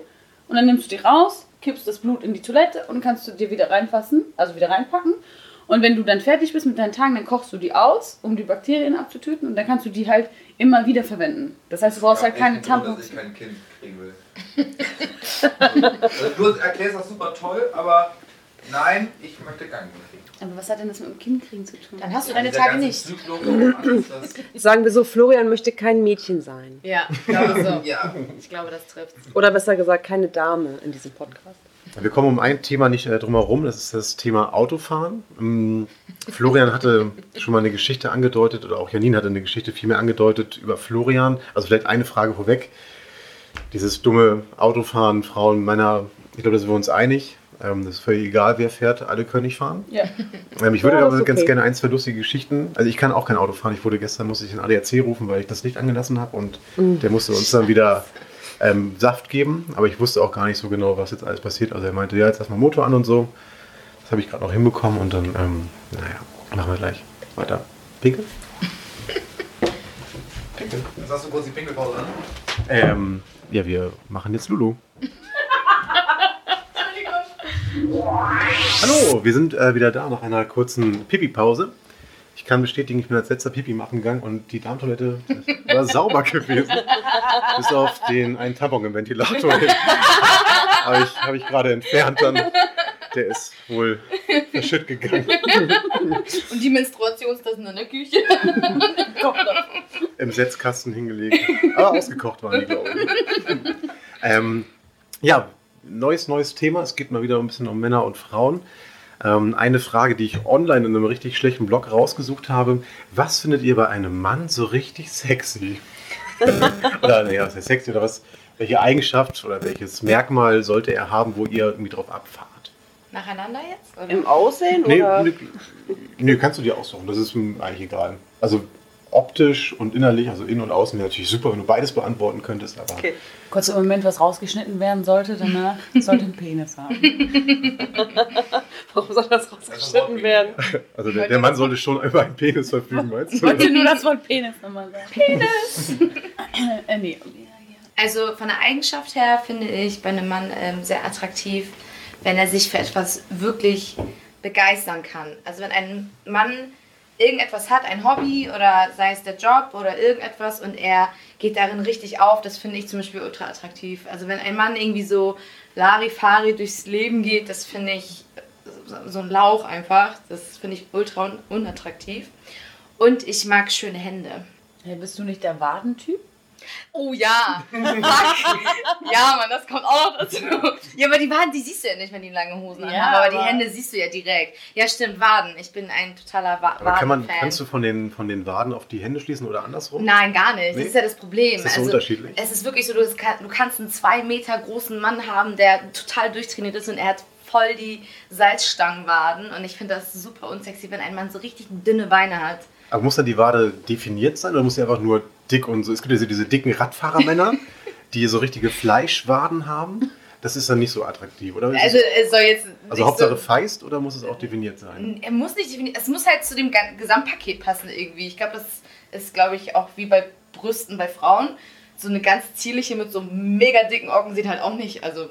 Und dann nimmst du die raus, kippst das Blut in die Toilette und kannst du dir wieder reinfassen, also wieder reinpacken. Und wenn du dann fertig bist mit deinen Tagen, dann kochst du die aus, um die Bakterien abzutöten und dann kannst du die halt immer wieder verwenden. Das heißt, du brauchst halt keine Tampons. dass ich kein Kind kriegen will. also, du erklärst das super toll, aber nein, ich möchte kein Kind kriegen. Aber was hat denn das mit dem Kindkriegen zu tun? Dann hast du deine Tage nicht. Sagen wir so, Florian möchte kein Mädchen sein. Ja, ich glaube so. ja. Ich glaube, das trifft. Oder besser gesagt, keine Dame in diesem Podcast. Wir kommen um ein Thema nicht äh, drum herum, das ist das Thema Autofahren. Ähm, Florian hatte schon mal eine Geschichte angedeutet, oder auch Janine hatte eine Geschichte vielmehr angedeutet über Florian. Also vielleicht eine Frage vorweg. Dieses dumme Autofahren, Frauen, Männer, ich glaube, da sind wir uns einig. Ähm, das ist völlig egal, wer fährt, alle können nicht fahren. Ja. Ähm, ich würde Ja, aber ist ganz okay. gerne ein, zwei lustige Geschichten. Also ich kann auch kein Auto fahren. Ich wurde gestern, musste ich den ADAC rufen, weil ich das Licht angelassen habe und Mhm. der musste uns dann wieder ähm, Saft geben. Aber ich wusste auch gar nicht so genau, was jetzt alles passiert. Also er meinte, ja, jetzt erstmal Motor an und so. Das habe ich gerade noch hinbekommen und dann, ähm, naja, machen wir gleich weiter. Pinkel? Pinkel? Jetzt hast du kurz die Pinkelpause an. Ähm, ja, wir machen jetzt Lulu. (laughs) Hallo, wir sind äh, wieder da nach einer kurzen Pipi-Pause. Ich kann bestätigen, ich bin als letzter Pipi machen gegangen und die Darmtoilette (laughs) war sauber gewesen. Bis auf den einen Tampon im Ventilator. Aber ich habe ich gerade entfernt dann. Der ist wohl verschütt gegangen. Und die Menstruationstassen in der Küche. Im Setzkasten hingelegt. Aber ausgekocht waren die, glaube ich. ähm, ja, neues, neues Thema. Es geht mal wieder ein bisschen um Männer und Frauen. Ähm, eine Frage, die ich online in einem richtig schlechten Blog rausgesucht habe. Was findet ihr bei einem Mann so richtig sexy? (laughs) oder, naja, was heißt sexy? Oder was, welche Eigenschaft oder welches Merkmal sollte er haben, wo ihr irgendwie drauf abfahrt? Nacheinander jetzt? Oder? Im Aussehen Nee, oder? nee, nee, kannst du dir aussuchen. Das ist mir eigentlich egal. Also optisch und innerlich, also innen und außen wäre natürlich super, wenn du beides beantworten könntest. Aber Okay. Kurz im Moment, was rausgeschnitten werden sollte, danach sollte ein Penis haben. (laughs) Warum soll das rausgeschnitten werden? also der, der Mann sollte schon über einen Penis verfügen, meinst Ich du? wollte nur das Wort Penis nochmal sagen. Penis! äh, nee. Also von der Eigenschaft her finde ich bei einem Mann ähm, sehr attraktiv, wenn er sich für etwas wirklich begeistern kann. Also wenn ein Mann irgendetwas hat, ein Hobby oder sei es der Job oder irgendetwas und er geht darin richtig auf, das finde ich zum Beispiel ultra attraktiv. Also wenn ein Mann irgendwie so Larifari durchs Leben geht, das finde ich so- ein Lauch einfach, das finde ich ultra un unattraktiv. Und ich mag schöne Hände. Hey, bist du nicht der Wadentyp? Oh ja. Ja, Mann, das kommt auch noch dazu. Ja, aber die Waden, die siehst du ja nicht, wenn die lange Hosen Ja, anhaben. Aber, die aber- Hände siehst du ja direkt. Ja, stimmt, Waden. Ich bin ein totaler Wa Aber kann man, Waden-Fan. kannst du von den, von den Waden auf die Hände schließen oder andersrum? Nein, gar nicht. Nee? Das ist ja das Problem. Ist das so also, unterschiedlich? Es ist wirklich so, du, du kannst einen zwei Meter großen Mann haben, der total durchtrainiert ist und er hat voll die Salzstangenwaden. Und ich finde das super unsexy, wenn ein Mann so richtig dünne Beine hat. Aber muss dann die Wade definiert sein oder muss sie einfach nur dick und so? Es gibt ja so diese dicken Radfahrermänner, (laughs) die so richtige Fleischwaden haben. Das ist dann nicht so attraktiv, oder? Also, es, soll jetzt. also Hauptsache so, feist oder muss es auch definiert sein? Er muss nicht definieren. Es muss halt zu dem Gesamtpaket passen irgendwie. Ich glaube, das ist, glaube ich, auch wie bei Brüsten bei Frauen. So eine ganz zierliche mit so mega dicken Augen sieht halt auch nicht. Also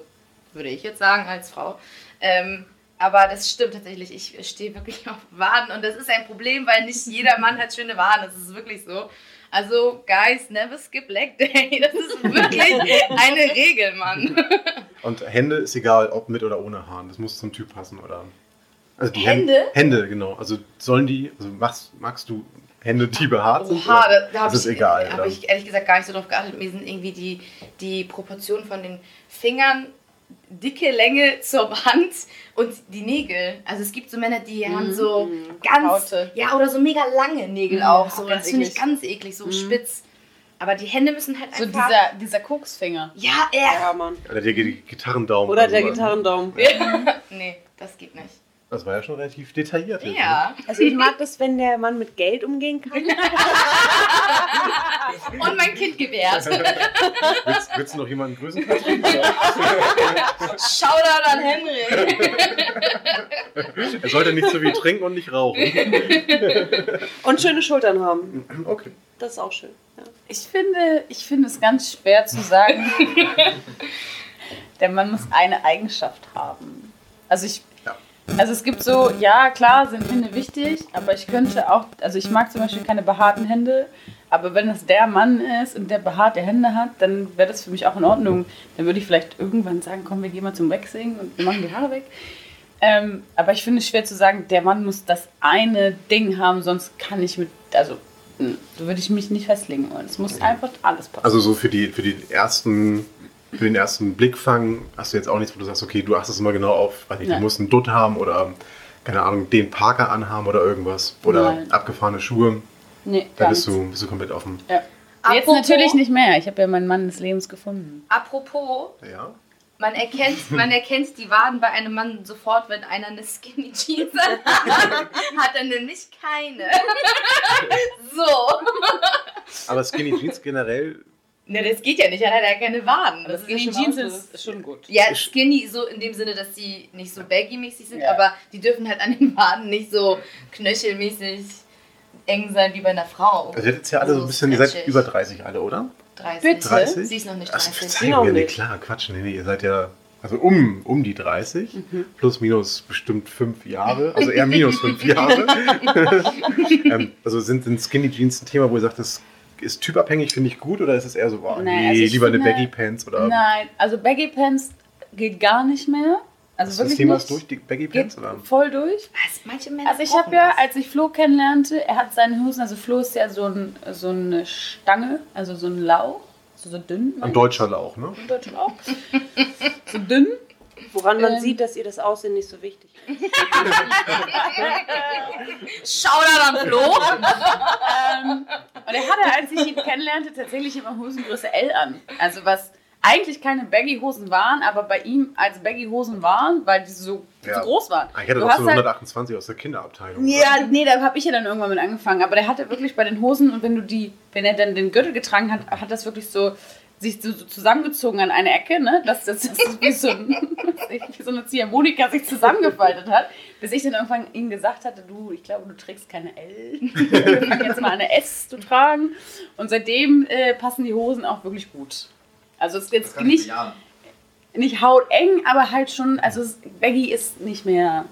würde ich jetzt sagen als Frau. Ähm, aber das stimmt tatsächlich. Ich stehe wirklich (laughs) auf Waden und das ist ein Problem, weil nicht jeder Mann hat schöne Waden. Das ist wirklich so. Also, guys, never skip leg day. (laughs) Das ist wirklich eine Regel, Mann. Und Hände ist egal, ob mit oder ohne Haaren. Das muss zum Typ passen, oder? Also die Hände? Hände? Hände, genau. Also sollen die, also magst, magst du Hände, die behaart sind? Oha, da, da habe ich, egal. hab ich ehrlich gesagt gar nicht so drauf geachtet. Mir sind irgendwie die, die Proportionen von den Fingern, dicke Länge zur Hand und die Nägel. Also es gibt so Männer, die haben so ganz, Haute. ja, oder so mega lange Nägel Mhm, auch. So, ganz das finde ich eklig. ganz eklig, so spitz. Aber die Hände müssen halt So einfach... dieser, dieser Koksfinger. ja, er. Ja, Mann. Oder der Gitarrendaumen. Oder der so. Gitarrendaumen. (laughs) Nee, das geht nicht. Das war ja schon relativ detailliert. jetzt, ne? Ja. Also ich mag das, wenn der Mann mit Geld umgehen kann. (laughs) Und mein Kind gewährt. Willst, willst du noch jemanden grüßen, Katrin? (laughs) Shoutout an Henry. er sollte nicht so viel trinken und nicht rauchen. Und schöne Schultern haben. Okay. Das ist auch schön. Ja. Ich finde, ich finde es ganz schwer zu sagen. (laughs) Der Mann muss eine Eigenschaft haben. Also ich. Also es gibt so, ja klar sind Hände wichtig, aber ich könnte auch, also ich mag zum Beispiel keine behaarten Hände, aber wenn das der Mann ist und der behaarte Hände hat, dann wäre das für mich auch in Ordnung. Dann würde ich vielleicht irgendwann sagen, komm, wir gehen mal zum Waxing und wir machen die Haare weg. Ähm, aber ich finde es schwer zu sagen, der Mann muss das eine Ding haben, sonst kann ich mit, also mh, so würde ich mich nicht festlegen wollen. Es muss einfach alles passen. Also so für die, für die ersten, für den ersten Blickfang hast du jetzt auch nichts, wo du sagst, okay, du achtest immer genau auf, weiß nicht, du musst einen Dutt haben oder keine Ahnung, den Parker anhaben oder irgendwas. Oder Nein. abgefahrene Schuhe. nee, Da bist du, bist du komplett offen. Ja. Jetzt Apropos- natürlich nicht mehr. Ich habe ja meinen Mann des Lebens gefunden. Apropos, Ja. Man erkennt, (laughs) man erkennt die Waden bei einem Mann sofort, wenn einer eine Skinny Jeans (laughs) hat. Hat er nämlich keine. (laughs) so. Aber Skinny Jeans generell, Ne, das geht ja nicht, dann hat er keine Waden. Das ist ja Skinny Jeans ist, schon gut. Ja, skinny so in dem Sinne, dass die nicht so baggy-mäßig sind, Ja. aber die dürfen halt an den Waden nicht so knöchelmäßig eng sein wie bei einer Frau. also ihr seid jetzt ja alle so ein bisschen, ihr seid über 30 alle, oder? 30. Bitte? 30? Sie ist noch nicht Achso, 30. verzeihung Noch mir, nee, nicht. klar, Quatsch, nee, nee, ihr seid ja, also um, um die 30, Mhm. plus minus bestimmt fünf Jahre, also eher minus fünf Jahre. (laughs) (laughs) ähm, also sind, sind Skinny Jeans ein Thema, wo ihr sagt, das ist typabhängig, finde ich gut, oder ist es eher so, Nein, nee, also lieber eine finde- Baggy Pants oder Nein, also Baggy Pants geht gar nicht mehr. Also das wirklich Thema nicht. ist durch, die Baggy Geht Pants? Oder? voll durch. Was? Manche Männer Also ich habe ja, das. als ich Flo kennenlernte, er hat seine Hosen, also Flo ist ja so, ein, so eine Stange, also so ein Lauch, so, so dünn. Ein deutscher Lauch, ne? Ein deutscher Lauch. so dünn. Woran man Ähm. sieht, dass ihr das Aussehen nicht so wichtig ist. (laughs) Shoutout an Flo. ähm, und er hatte, als ich ihn kennenlernte, tatsächlich immer Hosengröße L an. Also was eigentlich keine Baggy-Hosen waren, aber bei ihm als Baggy-Hosen waren, weil die so, Ja. so groß waren. Ah, Ich hatte doch so halt- 128 aus der Kinderabteilung. oder? Ja, nee, da habe ich ja dann irgendwann mit angefangen. Aber der hatte wirklich bei den Hosen und wenn du die, wenn er dann den Gürtel getragen hat, hat das wirklich so sich so, so zusammengezogen an eine Ecke, ne? Dass das, das (laughs) wie, so ein, wie (laughs) so eine Ziehharmonika sich zusammengefaltet hat. Bis ich dann irgendwann ihm gesagt hatte, du, ich glaube, du trägst keine L. Wir fangen jetzt mal eine S zu tragen. Und seitdem äh, passen die Hosen auch wirklich gut. Also es ist jetzt nicht, nicht hauteng, aber halt schon, also es, Baggy ist nicht mehr,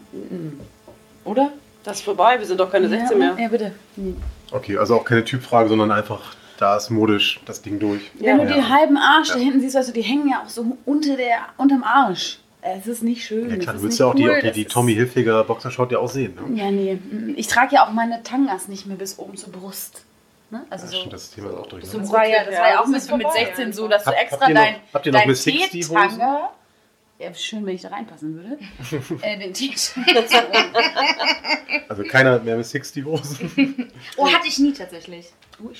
oder? Das ist vorbei, wir sind doch keine 16 ja, mehr. Ja, bitte. Okay, also auch keine Typfrage, sondern einfach, da ist modisch das Ding durch. Wenn du Ja. den halben Arsch da hinten siehst, weißt du, die hängen ja auch so unter der, unterm Arsch. Es ist nicht schön. Ja klar, du willst ja auch die, cool, die, das die ist- Tommy Hilfiger Boxershort ja auch sehen, ne? Ja, nee. mm, Ich trage ja auch meine Tangas nicht mehr bis oben zur Brust. Ne? Also Ja, so. stimmt, das Thema ist auch durch. Das Ne? war ja, das war ja auch das mit, ist mit vorbei 16 so, dass du Habt- extra habt ihr noch- dein, habt ihr noch dein Miss 60 Hosen? Ja, schön, wenn ich da reinpassen würde, (laughs) äh, den T-Tanga, Also keiner hat mehr mit 60 Hosen. Oh, hatte ich nie tatsächlich.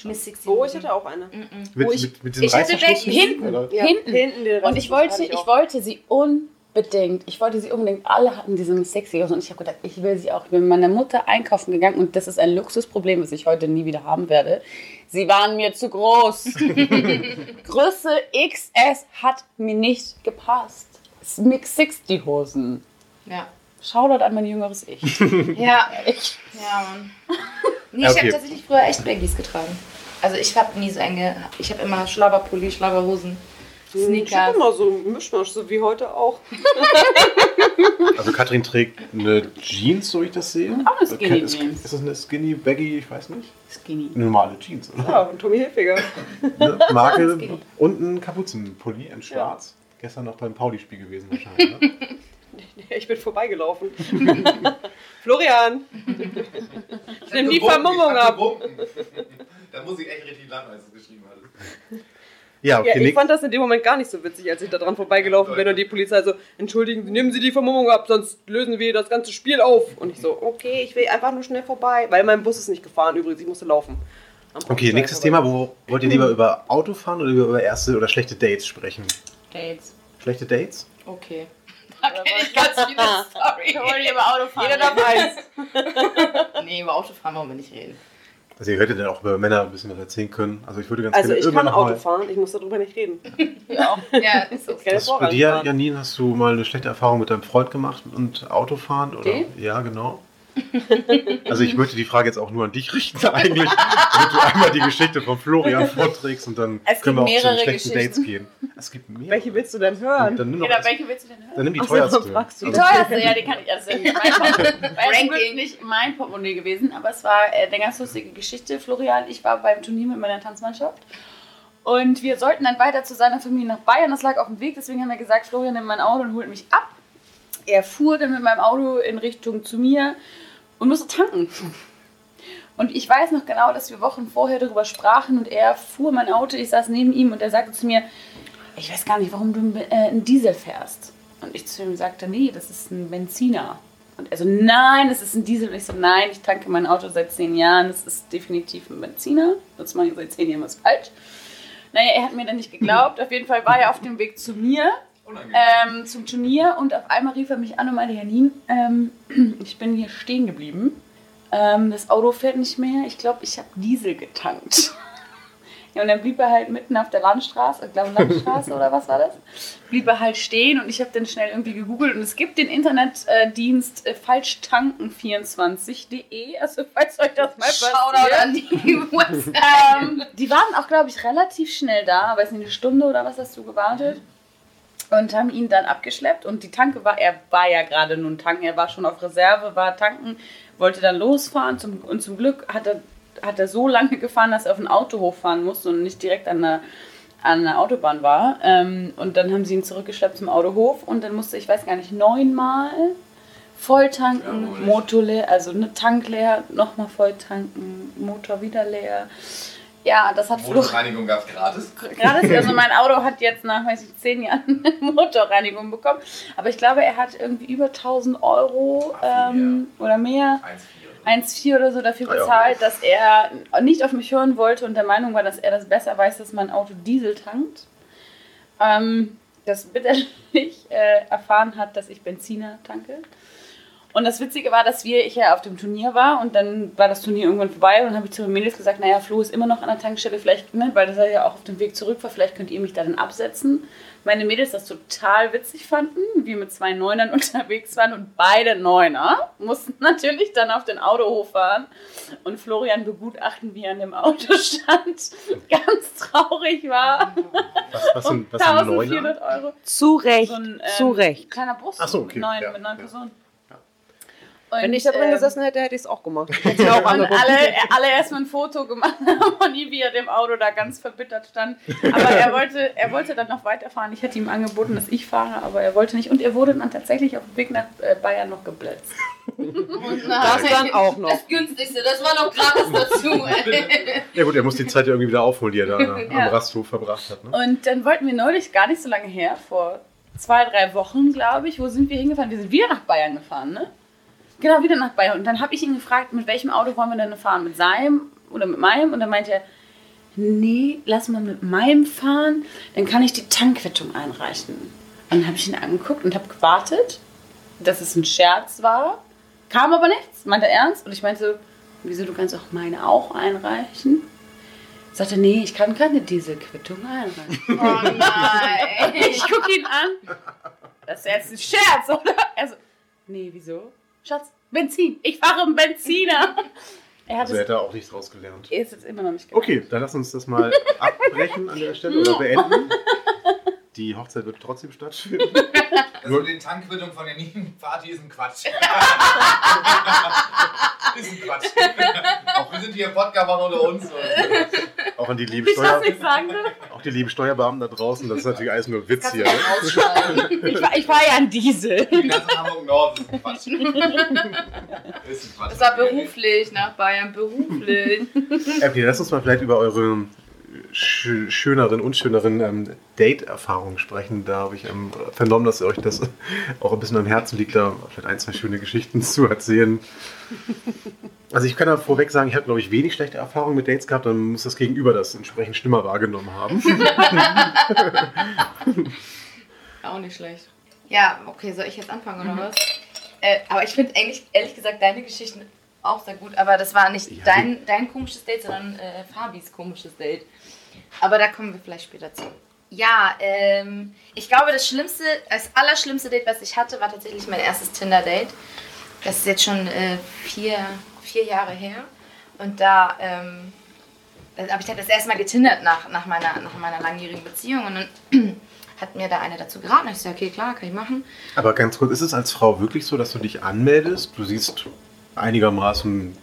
Miss 60. Oh, ich hatte auch eine. mit, Wo ich- mit, mit diesem ich hatte. Hinten. oder? Ja, hinten. hinten Und ich wollte, ich wollte sie unbedingt, ich wollte sie unbedingt, alle hatten diese Miss Sexy Hosen und ich habe gedacht, ich will sie auch. Ich bin mit meiner Mutter einkaufen gegangen und das ist ein Luxusproblem, das ich heute nie wieder haben werde. Sie waren mir zu groß. (laughs) (laughs) Größe XS hat mir nicht gepasst. Mix 60 Hosen. Ja. Shoutout an mein jüngeres Ich. (laughs) Ja. Ich. Ja, Mann. Nee, Ja, ich okay. habe tatsächlich früher echt Baggies getragen. Also ich habe nie so enge, ich habe immer Schlabberpulli, Schlabberhosen, Ich hatte Sneakers. immer so ein Mischmasch, so wie heute auch. (laughs) Also Katrin trägt eine Jeans, so wie ich das sehe. Auch eine Skinny ist, Jeans. ist das eine Skinny, Baggy, ich weiß nicht? Skinny. Eine normale Jeans, oder? Ja, und Tommy Hilfiger. Ne? Marke (laughs) und ein Kapuzenpulli in schwarz. Gestern noch beim Pauli-Spiel gewesen wahrscheinlich. Ne? (laughs) Ich bin vorbeigelaufen. (laughs) Florian! (laughs) Ich nehme die Vermummung ab. Da muss ich echt richtig lang, als du es geschrieben hattest. Ja, okay, Ja, ich fand das in dem Moment gar nicht so witzig, als ich da dran vorbeigelaufen bin und die Polizei so, entschuldigen Sie, nehmen Sie die Vermummung ab, sonst lösen wir das ganze Spiel auf. Und ich so, okay, ich will einfach nur schnell vorbei, weil mein Bus ist nicht gefahren übrigens, ich musste laufen. Okay, nächstes vorbei. Thema. Wo wollt ihr lieber über Autofahren oder über erste oder schlechte Dates sprechen? Dates. Schlechte Dates? Okay. (laughs) Da kenne ich ganz viele (laughs) Ich wollte Story. über Auto fahren. Jeder darf eins. (laughs) Nee, über Autofahren wollen wir nicht reden. Also ihr hättet dann auch über Männer ein bisschen was erzählen können. Also ich würde ganz Also gerne ich irgendwann kann noch Auto mal- fahren, ich muss darüber nicht reden. Ja, ist so. Keine Was bei dir. Janine, hast du mal eine schlechte Erfahrung mit deinem Freund gemacht und Autofahren? Oder? Den? Ja, genau. Also ich möchte die Frage jetzt auch nur an dich richten (laughs) eigentlich, damit du einmal die Geschichte von Florian vorträgst und dann Es können wir auch zu den schlechten Dates gehen. Es gibt mehrere. Welche willst du denn hören? Dann nimm doch Genau, welche willst du denn hören? dann nimm die Ach teuerste. du. Die teuerste, ja, die kann ich. Das ist ja nicht mein Portemonnaie. Weil es Ranking. nicht mein Portemonnaie gewesen, aber es war äh, eine ganz lustige Geschichte. Florian, ich war beim Turnier mit meiner Tanzmannschaft und wir sollten dann weiter zu seiner Familie nach Bayern. Das lag auf dem Weg, deswegen haben wir gesagt, Florian nimmt mein Auto und holt mich ab. Er fuhr dann mit meinem Auto in Richtung zu mir und musste tanken. Und ich weiß noch genau, dass wir Wochen vorher darüber sprachen und er fuhr mein Auto, ich saß neben ihm und er sagte zu mir, ich weiß gar nicht, warum du äh, einen Diesel fährst. Und ich zu ihm sagte, nee, das ist ein Benziner. Und er so, nein, das ist ein Diesel. Und ich so, nein, ich tanke mein Auto seit zehn Jahren, das ist definitiv ein Benziner. Sonst mache ich seit zehn Jahren was falsch. Naja, er hat mir dann nicht geglaubt. Auf jeden Fall war er auf dem Weg zu mir ähm, zum Turnier und auf einmal rief er mich an und meinte, Janine, ähm, (clears throat) ich bin hier stehen geblieben. Ähm, das Auto fährt nicht mehr. Ich glaube, ich habe Diesel getankt. (laughs) Ja, und dann blieb er halt mitten auf der Landstraße, ich glaube Landstraße oder was war das? Blieb er halt stehen und ich habe dann schnell irgendwie gegoogelt und es gibt den Internetdienst äh, falschtanken24.de, also falls euch das mal Shoutout passiert. an die. Ähm, die waren auch, glaube ich, relativ schnell da, weiß nicht, eine Stunde oder was hast du gewartet? Und haben ihn dann abgeschleppt und die Tanke war, er war ja gerade nun tanken, er war schon auf Reserve, war tanken, wollte dann losfahren zum, und zum Glück hat er, hat er so lange gefahren, dass er auf den Autohof fahren musste und nicht direkt an der, an der Autobahn war. Ähm, und dann haben sie ihn zurückgeschleppt zum Autohof und dann musste, ich weiß gar nicht, neunmal voll tanken, Jawohl. Motor leer, also eine Tank leer, nochmal voll tanken, Motor wieder leer. Ja, das hat Motorreinigung gab es gratis. Gerade also (laughs) mein Auto hat jetzt nach, weiß ich, zehn Jahren (laughs) Motorreinigung bekommen. Aber ich glaube, er hat irgendwie über 1000 Euro Ach, ähm, oder mehr, 1,4. 1,4 oder so dafür Ah, ja. bezahlt, dass er nicht auf mich hören wollte und der Meinung war, dass er das besser weiß, dass mein Auto Diesel tankt. Ähm, das bitterlich äh, erfahren hat, dass ich Benziner tanke. Und das Witzige war, dass wir, ich ja auf dem Turnier war und dann war das Turnier irgendwann vorbei und dann habe ich zu den Mädels gesagt, naja, Flo ist immer noch an der Tankstelle, vielleicht, ne, weil das ja auch auf dem Weg zurück war, vielleicht könnt ihr mich da dann absetzen. Meine Mädels das total witzig fanden, wir mit zwei Neunern (laughs) unterwegs waren und beide Neuner mussten natürlich dann auf den Autohof fahren und Florian begutachten, wie er an dem Auto (laughs) stand, ganz traurig war. Was, was sind, was sind (laughs) 1400 Neuner? Euro. Zu Recht, So ein, ähm, zu Recht. kleiner Bus Ach so, okay, mit neun, ja, mit neun ja. Personen. Wenn Und, ich da drin ähm, gesessen hätte, hätte ich es auch gemacht. (laughs) Hätte mir auch und alle, alle erstmal ein Foto gemacht (laughs) von ihm, wie er dem Auto da ganz verbittert stand. Aber er wollte, er wollte dann noch weiterfahren. Ich hätte ihm angeboten, dass ich fahre, aber er wollte nicht. Und er wurde dann tatsächlich auf dem Weg nach äh, Bayern noch geblitzt. Und (laughs) Das dann auch noch. Das günstigste, das war noch gratis dazu. ey. Ja gut, er muss die Zeit ja irgendwie wieder aufholen, die er da Ja. am Rasthof verbracht hat. Ne? Und dann wollten wir neulich, gar nicht so lange her, vor zwei, drei Wochen, glaube ich, wo sind wir hingefahren? Wir sind wieder nach Bayern gefahren, ne? Genau, wieder nach Bayern. Und dann habe ich ihn gefragt, mit welchem Auto wollen wir denn fahren? Mit seinem oder mit meinem? Und dann meinte er, nee, lass mal mit meinem fahren, dann kann ich die Tankquittung einreichen. Und dann habe ich ihn angeguckt und habe gewartet, dass es ein Scherz war. Kam aber nichts, meinte er ernst. Und ich meinte so, wieso, du kannst auch meine auch einreichen? Sagte, nee, ich kann keine Dieselquittung einreichen. Oh nein. (laughs) Ich gucke ihn an. Das ist jetzt ein Scherz, oder? Er so, nee, wieso? Schatz, Benzin. Ich fahre einen Benziner. (laughs) Er hat Also er es hat da auch nichts draus gelernt. er ist jetzt immer noch nicht gelernt. Okay, dann lass uns das mal abbrechen an der Stelle oder beenden. (laughs) Die Hochzeit wird trotzdem stattfinden. Mit den Tankquittungen von der Party ist ein Quatsch. (laughs) (laughs) ist ein Quatsch. (laughs) Auch wir sind hier im Podcast machen unter uns. Und Auch an die lieben, Steuer, will. auch die lieben Steuerbeamten da draußen, das ist natürlich alles nur Witz hier. Ne? (laughs) Ich war, ich war ja ein Diesel. die ganze Hamburg Nord ist ein Quatsch. ist ein Quatsch. Das war beruflich nach Bayern, beruflich. Okay, lass uns mal vielleicht über eure schöneren, unschöneren ähm, Date-Erfahrungen sprechen. Da habe ich ähm, vernommen, dass euch das auch ein bisschen am Herzen liegt, da vielleicht ein, zwei schöne Geschichten zu erzählen. Also ich kann da vorweg sagen, ich habe, glaube ich, wenig schlechte Erfahrungen mit Dates gehabt, dann muss das Gegenüber das entsprechend schlimmer wahrgenommen haben. (laughs) Auch nicht schlecht. Ja, okay, soll ich jetzt anfangen oder was? Äh, aber ich finde eigentlich, ehrlich gesagt, deine Geschichten auch sehr gut. Aber das war nicht Ja, dein, dein komisches Date, sondern äh, Fabis komisches Date. Aber da kommen wir vielleicht später zu. Ja, ähm, ich glaube, das Schlimmste, das allerschlimmste Date, was ich hatte, war tatsächlich mein erstes Tinder-Date. Das ist jetzt schon äh, vier, vier Jahre her. Und da ähm, habe ich halt das erste Mal getindert nach, nach, meiner, nach meiner langjährigen Beziehung. Und dann (clears throat) hat mir da eine dazu geraten. Ich so, okay, klar, kann ich machen. Aber ganz kurz, ist es als Frau wirklich so, dass du dich anmeldest? Du siehst einigermaßen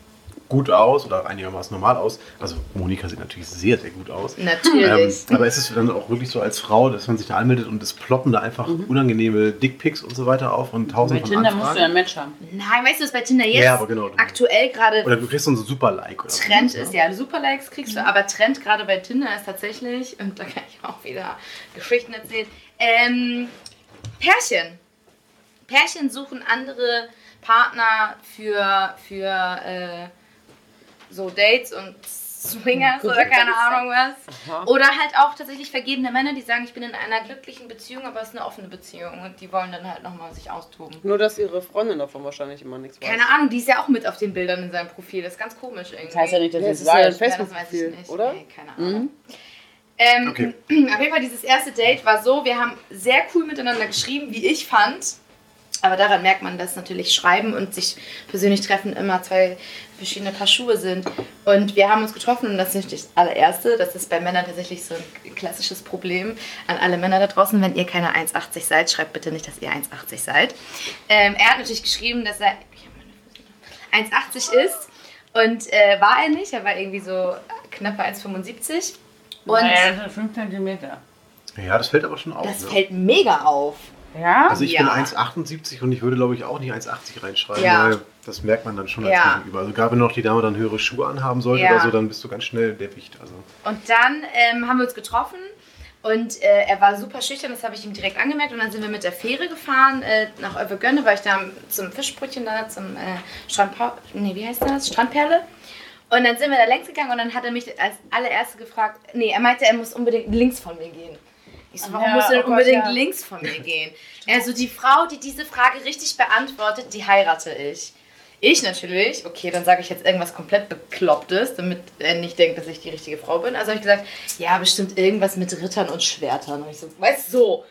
gut aus oder einigermaßen normal aus. Also Monika sieht natürlich sehr, sehr gut aus. Ähm, Natürlich. aber ist es dann auch wirklich so als Frau, dass man sich da anmeldet und es ploppen da einfach unangenehme Dickpics und so weiter auf und Bei tausend von Tinder musst du ja Anfragen? ein Match haben. Nein, weißt du, was bei Tinder jetzt Ja, aber genau. aktuell gerade Oder du kriegst so ein super Like. Oder Trend so. ist? Ja, Superlikes kriegst du, aber Trend gerade bei Tinder ist tatsächlich, (laughs) und da kann ich auch wieder Geschichten erzählen, ähm, Pärchen. Pärchen suchen andere Partner für, für äh, so Dates und Swingers oder keine Ahnung was. Oder halt auch tatsächlich vergebene Männer, die sagen, ich bin in einer glücklichen Beziehung, aber es ist eine offene Beziehung und die wollen dann halt nochmal sich austoben. Nur, dass ihre Freundin davon wahrscheinlich immer nichts weiß. Keine Ahnung, die ist ja auch mit auf den Bildern in seinem Profil. Das ist ganz komisch irgendwie. Das heißt ja nicht, dass Ja, es ist ja ein weiß. Ja, das weiß Facebook-Profil, ich nicht. oder? Nee, keine Ahnung. Ähm, Okay. (clears throat) Auf jeden Fall, dieses erste Date war so, wir haben sehr cool miteinander geschrieben, wie ich fand. Aber daran merkt man, dass natürlich Schreiben und sich persönlich treffen immer zwei verschiedene Paar Schuhe sind. Und wir haben uns getroffen und das ist nicht das allererste. Das ist bei Männern tatsächlich so ein klassisches Problem. An alle Männer da draußen, wenn ihr keine 1,80 seid, schreibt bitte nicht, dass ihr 1,80 seid. Ähm, er hat natürlich geschrieben, dass er 1,80 ist. Und äh, war er nicht. Er war irgendwie so knappe 1,75. Und Naja, das sind 5 cm. Ja, das fällt aber schon auf. das ne? fällt mega auf. Ja? Also ich Ja. bin 1,78 und ich würde, glaube ich, auch nicht 1,80 reinschreiben, Ja. weil das merkt man dann schon als Ja. Gegenüber. Also gerade wenn noch die Dame dann höhere Schuhe anhaben sollte Ja. oder so, dann bist du ganz schnell der Wicht. Also Und dann ähm, haben wir uns getroffen und äh, er war super schüchtern, das habe ich ihm direkt angemerkt. Und dann sind wir mit der Fähre gefahren äh, nach Övergönne, weil ich da zum Fischbrötchen da, zum äh, Strandpa nee, wie heißt das? Strandperle. Und dann sind wir da längs gegangen und dann hat er mich als allererste gefragt, nee, er meinte, er muss unbedingt links von mir gehen. Ich so, warum Ja, musst du denn oh Gott, unbedingt ja. links von mir gehen? Also die Frau, die diese Frage richtig beantwortet, die heirate ich. Ich natürlich, okay, dann sage ich jetzt irgendwas komplett Beklopptes, damit er nicht denkt, dass ich die richtige Frau bin. Also habe ich gesagt, ja, bestimmt irgendwas mit Rittern und Schwertern. Und ich so, weißt du, so,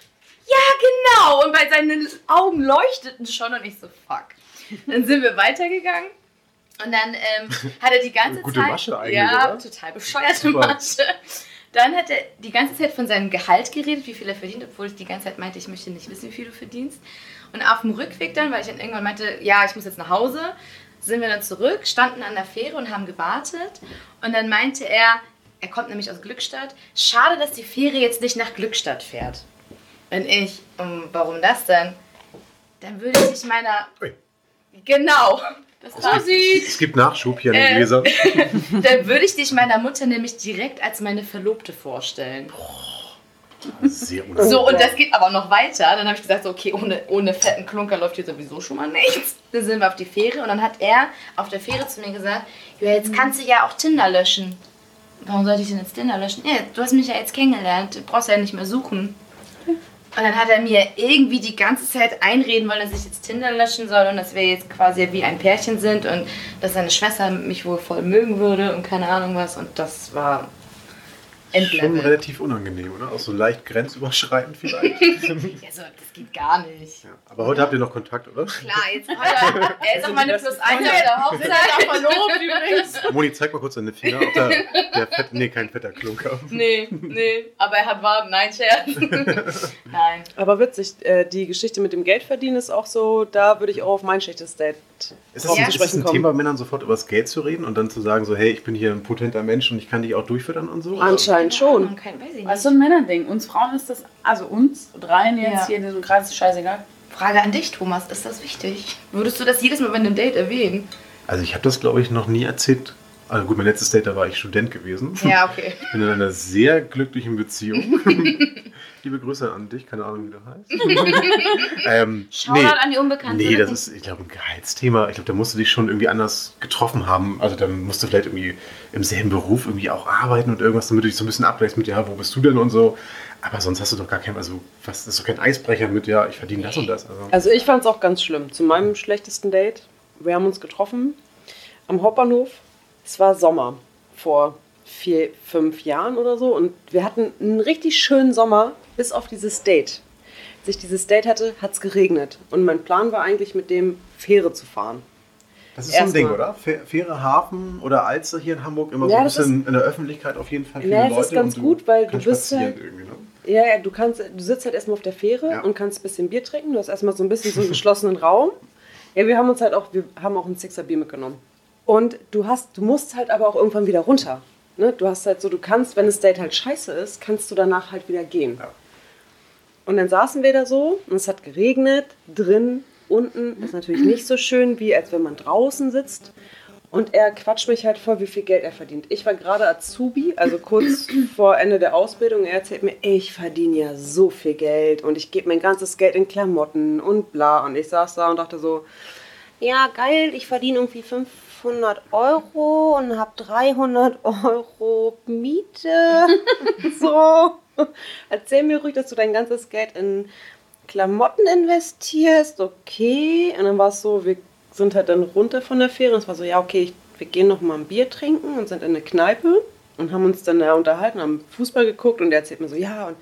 ja, genau. Und bei seinen Augen leuchteten schon und ich so, fuck. Dann sind wir weitergegangen. Und dann ähm, hat er die ganze Gute Zeit. Masche eigentlich, Ja, oder? total bescheuerte Super. Masche. Dann hat er die ganze Zeit von seinem Gehalt geredet, wie viel er verdient, obwohl ich die ganze Zeit meinte, ich möchte nicht wissen, wie viel du verdienst. Und auf dem Rückweg dann, weil ich dann irgendwann meinte, ja, ich muss jetzt nach Hause, sind wir dann zurück, standen an der Fähre und haben gewartet. Und dann meinte er, er kommt nämlich aus Glückstadt, schade, dass die Fähre jetzt nicht nach Glückstadt fährt. Und ich, um, warum das denn? Dann würde ich meiner. Ui. Genau. Das war es gibt Nachschub hier in den Äh. Gläsern. (laughs) Dann würde ich dich meiner Mutter nämlich direkt als meine Verlobte vorstellen. Sehr unangenehm. So, und das geht aber noch weiter. Dann habe ich gesagt, so, okay, ohne, ohne fetten Klunker läuft hier sowieso schon mal nichts. Dann sind wir auf die Fähre und dann hat er auf der Fähre zu mir gesagt, ja, jetzt kannst du ja auch Tinder löschen. Warum sollte ich denn jetzt Tinder löschen? Ja, du hast mich ja jetzt kennengelernt, du brauchst ja nicht mehr suchen. Und dann hat er mir irgendwie die ganze Zeit einreden wollen, dass ich jetzt Tinder löschen soll und dass wir jetzt quasi wie ein Pärchen sind und dass seine Schwester mich wohl voll mögen würde und keine Ahnung was. Und das war Schon Endlevel. relativ unangenehm, oder? Auch so leicht grenzüberschreitend vielleicht. (laughs) Ja, so, das geht gar nicht. ja. Aber heute habt ihr noch Kontakt, oder? Klar, jetzt (laughs) heute, er ist auch meine Plus 1 auf der Hochzeit. (laughs) verlobt übrigens. Moni, zeig mal kurz deine Finger. Ob da der Fett, nee, kein fetter Klunker. Nee, nee, aber er hat Waden, nein, Scherz. nein. Aber witzig, äh, die Geschichte mit dem Geldverdienen ist auch so, da würde ich auch auf mein schlechtes Date Ist das, Ja. zu ist ein. Thema, bei Männern sofort über das Geld zu reden und dann zu sagen, so, hey, ich bin hier ein potenter Mensch und ich kann dich auch durchfüttern und so? Anscheinend schon. Kein, weiß ich Das ist so nicht. ein Männerding. Uns Frauen ist das, also uns dreien jetzt Ja. hier in diesem Kreis ist scheißegal. Frage an dich, Thomas, ist das wichtig? Würdest du das jedes Mal bei einem Date erwähnen? Also ich habe das, glaube ich, noch nie erzählt. Also gut, mein letztes Date, da war ich Student gewesen. Ja, okay. Ich bin in einer sehr glücklichen Beziehung. (laughs) Liebe Grüße an dich, keine Ahnung, wie du heißt. (laughs) ähm, Shoutout an die Unbekannte. Nee, das ist, ich glaube, ein Gehaltsthema. Ich glaube, da musst du dich schon irgendwie anders getroffen haben. Also dann musst du vielleicht irgendwie im selben Beruf irgendwie auch arbeiten und irgendwas, damit du dich so ein bisschen abgleichst mit, ja, wo bist du denn und so. Aber sonst hast du doch gar kein, also was, das ist doch kein Eisbrecher mit, ja, ich verdiene das und das. Also, Also ich fand es auch ganz schlimm. Zu meinem schlechtesten Date, wir haben uns getroffen am Hauptbahnhof. Es war Sommer vor vier, fünf Jahren oder so und wir hatten einen richtig schönen Sommer bis auf dieses Date. Als ich dieses Date hatte, hat es geregnet und mein Plan war eigentlich mit dem Fähre zu fahren. das ist so ein. Ding, oder? Fäh- Fähre Hafen oder Alster hier in Hamburg, immer so Ja, ein das bisschen in der Öffentlichkeit auf jeden Fall viele Ja, das Leute. ist ganz gut, weil du bist halt- ne? Ja, ja, du kannst, du sitzt halt erstmal auf der Fähre Ja. und kannst ein bisschen Bier trinken. Du hast erstmal so ein bisschen so einen geschlossenen Raum. Ja, wir haben uns halt auch, wir haben auch ein Sixer Bier mitgenommen. Und du hast, du musst halt aber auch irgendwann wieder runter. Ne? Du hast halt so, du kannst, wenn das Date halt scheiße ist, kannst du danach halt wieder gehen. Ja. Und dann saßen wir da so und es hat geregnet, drin, unten. ist natürlich nicht so schön, wie als wenn man draußen sitzt. Und er quatscht mich halt voll, wie viel Geld er verdient. Ich war gerade Azubi, also kurz (clears throat) vor Ende der Ausbildung. Er erzählt mir, ich verdiene ja so viel Geld und ich gebe mein ganzes Geld in Klamotten und bla. Und ich saß da und dachte so, ja, geil, ich verdiene irgendwie 500 Euro und habe 300 Euro Miete. (laughs) so. (laughs) Erzähl mir ruhig, dass du dein ganzes Geld in Klamotten investierst. Okay. Und dann war es so, wir sind halt dann runter von der Fähre. Und es war so, ja, okay, ich, wir gehen noch mal ein Bier trinken und sind in eine Kneipe und haben uns dann da unterhalten, haben Fußball geguckt und der erzählt mir so, ja, und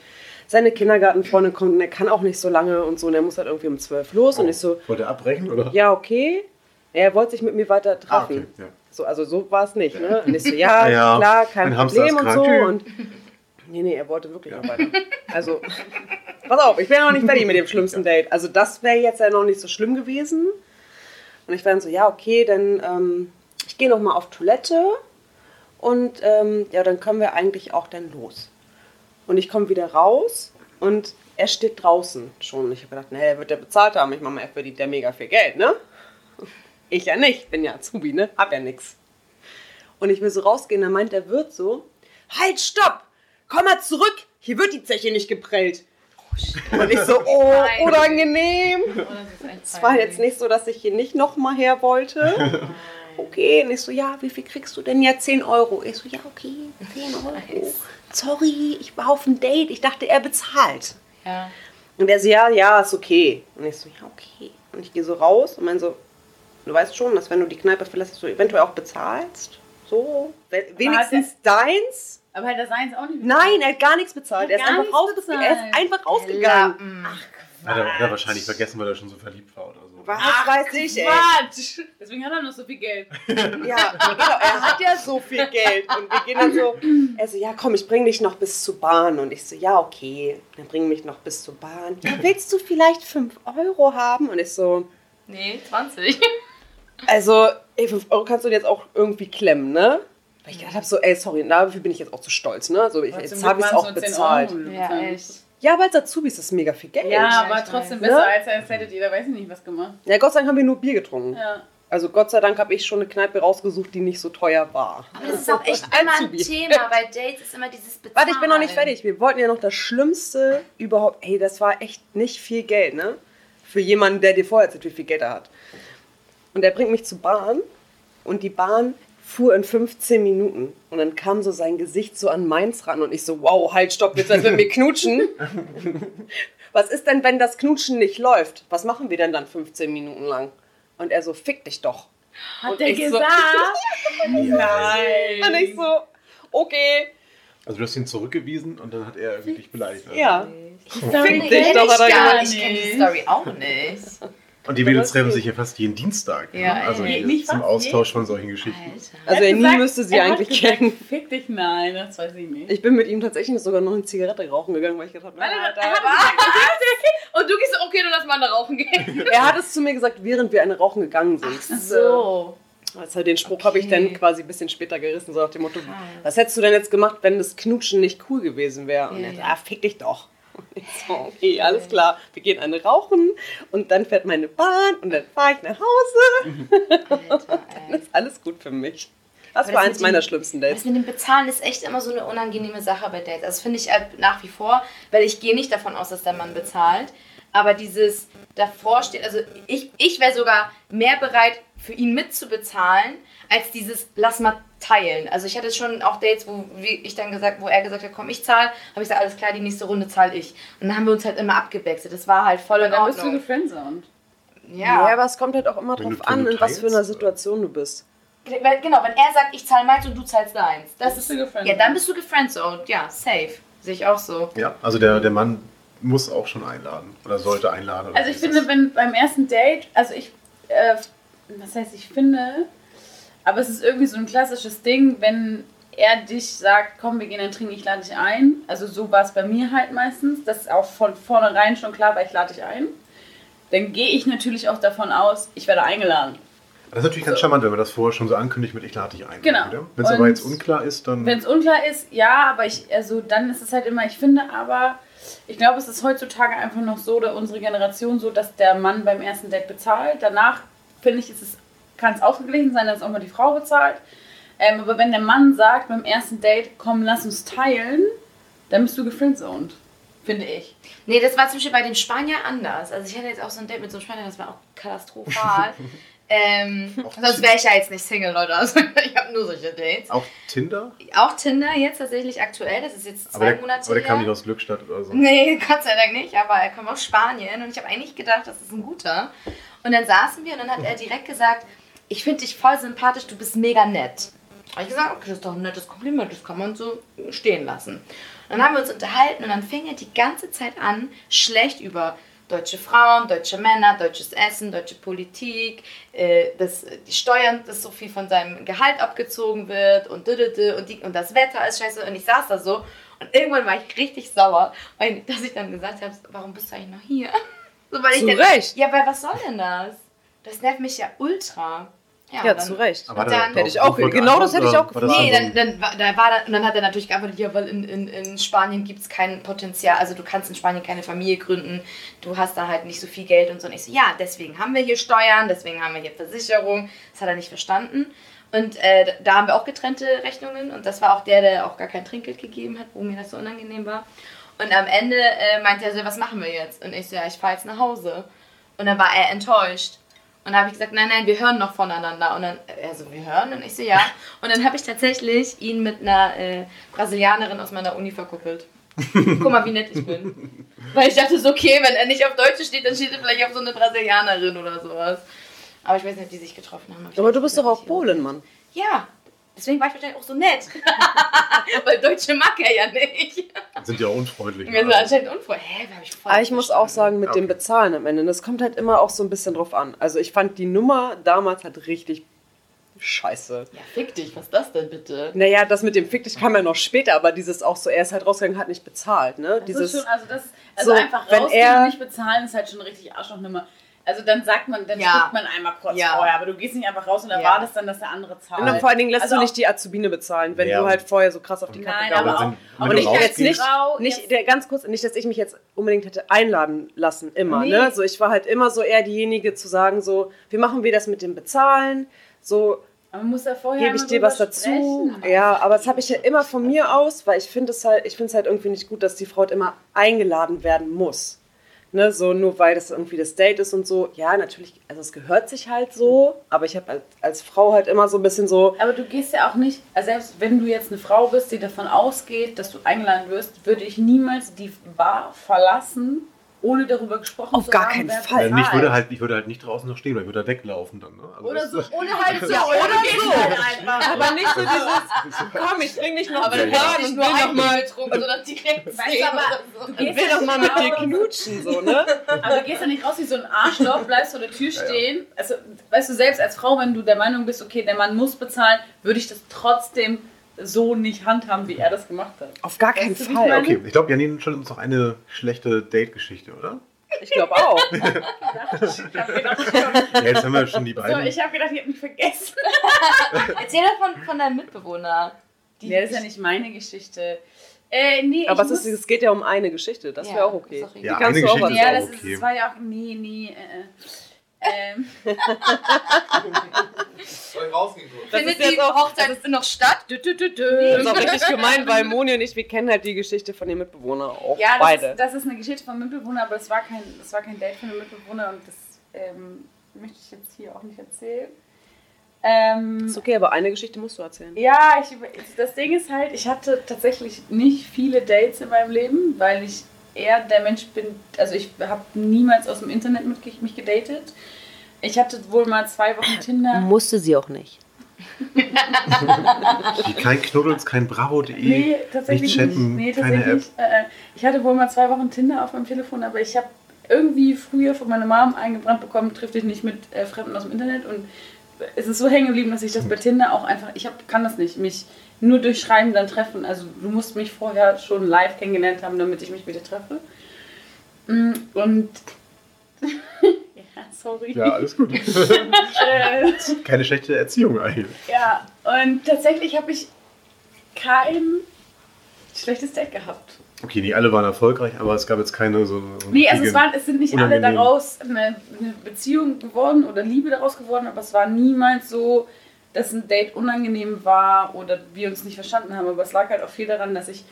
seine Kindergartenfreundin kommt und er kann auch nicht so lange und so und er muss halt irgendwie um 12 los und ich so, Wollte er abbrechen oder? ja, okay. Er wollte sich mit mir weiter Ah, treffen. okay, ja. So, also so war es nicht. Ne? Und ich so, ja, (laughs) Ja, klar, kein Problem und so. Und nee, nee, er wollte wirklich noch weiter. Also, pass auf, ich ja noch nicht fertig mit dem schlimmsten (laughs) Date. Also das wäre jetzt ja noch nicht so schlimm gewesen. Und ich war dann so, ja, okay, dann ähm, ich gehe noch mal auf Toilette und ähm, ja, dann können wir eigentlich auch dann los. Und ich komme wieder raus und er steht draußen schon. Ich habe gedacht, naja, der wird ja bezahlt haben. Ich meine, er verdient ja mega viel Geld, ne? Ich ja nicht, bin ja Azubi, ne? Hab ja nix. Und ich will so rausgehen, dann meint der Wirt so, halt, stopp! Komm mal zurück! Hier wird die Zeche nicht geprellt. Und (laughs) ich so, oh, Nein. unangenehm. Oh, Es war jetzt nicht so, dass ich hier nicht nochmal her wollte. (laughs) Okay, und ich so, ja, wie viel kriegst du denn jetzt? 10 Euro. Ich so, ja, okay, 10 Euro. Sorry, ich war auf ein Date. Ich dachte, er bezahlt. Ja. Und er so, ja, ja, ist okay. Und ich so, ja, okay. Und ich gehe so raus und meine so, du weißt schon, dass wenn du die Kneipe verlässt, du eventuell auch bezahlst. So, we- wenigstens deins. Aber hat er seins auch nicht Nein, er hat gar nichts bezahlt. Er ist gar einfach, nichts rausgegangen. Er ist bezahlt. einfach rausgegangen. Lappen. Hat er, hat er wahrscheinlich vergessen, weil er schon so verliebt war oder so. Was weiß ich, ey. Quatsch! Deswegen hat er noch so viel Geld. Ja, genau, er hat ja so viel Geld. Und wir gehen dann so, er so, ja komm, ich bring dich noch bis zur Bahn. Und ich so, ja, okay, dann bring mich noch bis zur Bahn. Ja, (laughs) willst du vielleicht 5 Euro haben? Und ich so, Nee, 20. also, ey, 5 Euro kannst du jetzt auch irgendwie klemmen, ne? Weil ich gedacht habe, so, ey, sorry, dafür bin ich jetzt auch zu stolz, ne? So, ich, jetzt habe ich es auch waren's nur 10 bezahlt. Ja, echt. Ja, aber als Azubi ist das mega viel Geld. Ja, aber trotzdem besser, Ne? als als hättet ihr da weiß ich nicht was gemacht. Ja, Gott sei Dank haben wir nur Bier getrunken. Ja. Also Gott sei Dank habe ich schon eine Kneipe rausgesucht, die nicht so teuer war. Aber das ist auch echt immer ein. Thema. (laughs) Bei Dates ist immer dieses Bezahlen. Warte, ich bin noch nicht fertig. Wir wollten ja noch das Schlimmste überhaupt. Ey, das war echt nicht viel Geld, ne? Für jemanden, der dir vorher erzählt, wie viel Geld er hat. Und er bringt mich zur Bahn und die Bahn fuhr in 15 Minuten. Und dann kam so sein Gesicht so an meins ran und ich so, wow, halt, stopp, jetzt wenn wir knutschen. (laughs) Was ist denn, wenn das Knutschen nicht läuft? Was machen wir denn dann 15 Minuten lang? Und er so, fick dich doch. Hat Und der ich so- gesagt? (laughs) Nein. Und ich so, okay. Also du hast ihn zurückgewiesen und dann hat er irgendwie dich beleidigt. Ja. Fick dich doch, hat er gesagt. Ich kenne die Story auch nicht. Und die Mädels treffen sich ja fast jeden Dienstag. ne? Ja, also ey. Nicht zum Austausch von solchen Geschichten. Alter. Also Er nie gesagt- müsste sie eigentlich gesagt, kennen. Fick dich, nein, das weiß ich nicht. Ich bin mit ihm tatsächlich sogar noch eine Zigarette rauchen gegangen, weil ich gedacht habe, Weil er, er, da- hat gesagt, und du gehst so, okay, du lass mal da rauchen gehen. (laughs) er hat es zu mir gesagt, während wir eine rauchen gegangen sind. So. Also den Spruch habe ich Okay. dann quasi ein bisschen später gerissen, so nach dem Motto, was hättest du denn jetzt gemacht, wenn das Knutschen nicht cool gewesen wäre? Und Ja, er ah, fick dich doch. Und ich so, okay, alles klar. Wir gehen eine rauchen und dann fährt meine Bahn und dann fahre ich nach Hause. Alter, (laughs) Dann ist alles gut für mich. Das war das eins meiner dem- schlimmsten Das Dates. mit dem Bezahlen ist echt immer so eine unangenehme Sache bei Dates. Das finde ich halt nach wie vor, weil ich gehe nicht davon aus, dass der Mann bezahlt. Aber dieses davor steht, also ich, ich wäre sogar mehr bereit, für ihn mitzubezahlen, als dieses lass mal teilen. Also ich hatte schon auch Dates, wo wie ich dann gesagt, wo er gesagt hat, komm, ich zahle, habe ich gesagt, alles klar, die nächste Runde zahle ich. Und dann haben wir uns halt immer abgewechselt. Das war halt voll in Dann bist du Ordnung. gefriendzoned. Ja, Ja. aber es kommt halt auch immer Wenn drauf an, in was für einer Situation du bist. Genau, wenn er sagt, ich zahle meins und du zahlst deins. Das bist ist, du gefriendzoned. ja, dann bist du gefriendzoned. Ja, safe. Sehe ich auch so. Ja, also der, der Mann muss auch schon einladen oder sollte einladen. oder Also ich finde, das? wenn beim ersten Date, also ich, äh, was heißt ich finde, aber es ist irgendwie so ein klassisches Ding, wenn er dich sagt, komm, wir gehen dann trinken, ich lade dich ein. Also so war es bei mir halt meistens. Das ist auch von vornherein schon klar, weil ich lade dich ein. Dann gehe ich natürlich auch davon aus, ich werde eingeladen. Das ist natürlich ganz charmant, wenn man das vorher schon so ankündigt mit ich lade dich ein. Genau. Wenn es aber jetzt unklar ist, dann. Wenn es unklar ist, ja, aber ich, also dann ist es halt immer, ich finde aber, ich glaube, es ist heutzutage einfach noch so, oder unsere Generation so, dass der Mann beim ersten Date bezahlt. Danach, finde ich, ist es, kann es ausgeglichen sein, dass auch mal die Frau bezahlt. Ähm, aber wenn der Mann sagt beim ersten Date, komm, lass uns teilen, dann bist du gefriendzoned. Finde ich. Nee, das war zum Beispiel bei dem Spanier anders. Also ich hatte jetzt auch so ein Date mit so einem Spanier, das war auch katastrophal. (laughs) Ähm, sonst wäre ich ja jetzt nicht Single, Leute. Also, (laughs) ich habe nur solche Dates. Auch Tinder? Auch Tinder jetzt tatsächlich aktuell. Das ist jetzt zwei Aber der, Monate aber der kam nicht aus Glückstadt oder so. Nee, Gott sei Dank nicht, aber er kommt aus Spanien und ich habe eigentlich gedacht, das ist ein guter. Und dann saßen wir und dann hat er direkt gesagt, ich finde dich voll sympathisch, du bist mega nett. Habe ich gesagt, okay, das ist doch ein nettes Kompliment, das kann man so stehen lassen. Dann haben wir uns unterhalten und dann fing er die ganze Zeit an, schlecht über deutsche Frauen, deutsche Männer, deutsches Essen, deutsche Politik, äh, dass die Steuern, dass so viel von seinem Gehalt abgezogen wird und und, die, und das Wetter ist scheiße und ich saß da so und irgendwann war ich richtig sauer, weil dass ich dann gesagt habe, warum bist du eigentlich noch hier? So, weil ich Zu dann, Recht. Ja, weil was soll denn das? Das nervt mich ja ultra. Ja, und dann- zu Recht. Aber er dann- Hätte ich auch- genau das hätte ich auch das Nee, dann dann, dann, war- da war dann, und dann hat er natürlich geantwortet, ja, weil in, in, in Spanien gibt es kein Potenzial, also du kannst in Spanien keine Familie gründen, du hast da halt nicht so viel Geld und so. Und ich so, ja, deswegen haben wir hier Steuern, deswegen haben wir hier Versicherung. Das hat er nicht verstanden. Und äh, da haben wir auch getrennte Rechnungen und das war auch der, der auch gar kein Trinkgeld gegeben hat, wo mir das so unangenehm war. Und am Ende äh, meinte er so, was machen wir jetzt? Und ich so, ja, ich fahre jetzt nach Hause. Und dann war er enttäuscht. Und dann habe ich gesagt, nein, nein, wir hören noch voneinander. Und dann, er so, wir hören? Und ich so, ja. (laughs) Und dann habe ich tatsächlich ihn mit einer äh, Brasilianerin aus meiner Uni verkuppelt. (laughs) Guck mal, wie nett ich bin. Weil ich dachte so, okay, wenn er nicht auf Deutsche steht, dann steht er vielleicht auf so eine Brasilianerin oder sowas. Aber ich weiß nicht, ob die sich getroffen haben. Aber du bist doch auch Polen, Mann. Ja, deswegen war ich wahrscheinlich auch so nett. (laughs) Weil Deutsche mag er ja nicht. Sind ja unfreundlich. Wir sind anscheinend unfreundlich. Hä, hab ich voll Aber ich muss auch sagen, mit dem Okay. Bezahlen am Ende, das kommt halt immer auch so ein bisschen drauf an. Also ich fand die Nummer damals halt richtig scheiße. Ja, fick dich, was ist das denn bitte? Naja, das mit dem Fick dich kam ja noch später, aber dieses auch so, er ist halt rausgegangen, hat nicht bezahlt, ne? Das Dieses, ist schon, also das, also So, einfach wenn rausgehen er- und nicht bezahlen ist halt schon richtig Arschlochnummer. Also dann sagt man, dann Ja. man einmal kurz Ja. vorher, aber du gehst nicht einfach raus und Ja. erwartest dann, dass der andere zahlt. und dann vor allen Dingen lässt Also du nicht die Azubine bezahlen, wenn Ja. du halt vorher so krass auf die Kacke Nein, gehauen aber Und ich jetzt nicht, Frau nicht jetzt- der, ganz kurz, nicht, dass ich mich jetzt unbedingt hätte einladen lassen, immer, Nee. ne? So, ich war halt immer so eher diejenige zu sagen, so, wie machen wir das mit dem Bezahlen? So, Aber man muss ja vorher gebe ich dir was dazu? sprechen. Ja, aber das habe ich ja immer von mir aus, weil ich finde es halt, ich finde es halt irgendwie nicht gut, dass die Frau halt immer eingeladen werden muss. Ne, so nur weil das irgendwie das Date ist und so. Ja, natürlich, also es gehört sich halt so, aber ich habe als, als Frau halt immer so ein bisschen so, Aber du gehst ja auch nicht, also selbst wenn du jetzt eine Frau bist, die davon ausgeht, dass du eingeladen wirst, würde ich niemals die Bar verlassen, ohne darüber gesprochen Auf zu gar haben, keinen wer Fall. Ja, nee, ich, würde halt, ich würde halt nicht draußen noch stehen, weil ich würde da weglaufen dann. Ne? Also Oder so, ohne halt (laughs) so, Ja, oder, so. halt einfach. aber nicht so dieses, komm, ich bring dich noch Aber zu dann ich und nur will noch mal, getrunken, sondern direkt Weißt aber du gehst will ja doch mal mit dir knutschen, so, ne? (laughs) Aber du gehst ja nicht raus wie so ein Arschloch, bleibst vor der Tür stehen. Also, weißt du, selbst als Frau, wenn du der Meinung bist, okay, der Mann muss bezahlen, würde ich das trotzdem so nicht handhaben, wie er das gemacht hat. Auf gar keinen Weißt du, wie ich Fall. meine? Okay, ich glaube, Janine stellt uns noch eine schlechte Date-Geschichte, oder? Ich glaube auch. (laughs) Ich habe gedacht, Ja, jetzt haben wir schon die so, beiden. ich hab gedacht, ich habe mich vergessen. (laughs) Erzähl doch von, von deinem Mitbewohner. Die Nee, das ist ja nicht meine Geschichte. Äh, nee, Aber ich es, ist, es geht ja um eine Geschichte, das wäre auch okay. auch Ja, Die kannst eine du auch Geschichte was- Ja, ist das, auch ist, okay. das war ja auch. Nee, nee. Äh, äh. Ähm, Soll ich rausgehen kurz? Das Findet ist jetzt die auch- Hochzeit noch statt? Dü, dü, dü, dü. Das ist auch richtig gemein, weil (laughs) Moni und ich, wir kennen halt die Geschichte von den Mitbewohnern auch ja, das beide. ist, das ist eine Geschichte von einem Mitbewohner, aber es war kein, das war kein Date von einem Mitbewohner und das ähm, möchte ich jetzt hier auch nicht erzählen. Ähm, ist okay, aber eine Geschichte musst du erzählen. Ja, ich, das Ding ist halt, ich hatte tatsächlich nicht viele Dates in meinem Leben, weil ich eher der Mensch bin, also ich habe niemals aus dem Internet mit mich gedatet. Ich hatte wohl mal zwei Wochen (clears throat) Tinder. Musste sie auch nicht. (laughs) (laughs) Kein Knuddels, kein Bravo.de. Nee, tatsächlich nicht chatten, nicht. Nee, keine tatsächlich. Äh, ich hatte wohl mal zwei Wochen Tinder auf meinem Telefon, aber ich habe irgendwie früher von meiner Mom eingebrannt bekommen, triff dich nicht mit äh, Fremden aus dem Internet und es ist so hängen geblieben, dass ich das bei Tinder auch einfach, ich hab, kann das nicht, mich nur durch Schreiben dann treffen. Also du musst mich vorher schon live kennengelernt haben, damit ich mich mit dir treffe. Mm, Und (laughs) ja, sorry. Ja, alles gut. (laughs) Äh, Keine schlechte Erziehung eigentlich. ja, und tatsächlich habe ich kein schlechtes Date gehabt. Okay, nicht alle waren erfolgreich, aber es gab jetzt keine so. so Nee, also es, waren, es sind nicht alle unangenehm. daraus eine, eine Beziehung geworden oder Liebe daraus geworden, aber es war niemals so, dass ein Date unangenehm war oder wir uns nicht verstanden haben. Aber es lag halt auch viel daran, dass ich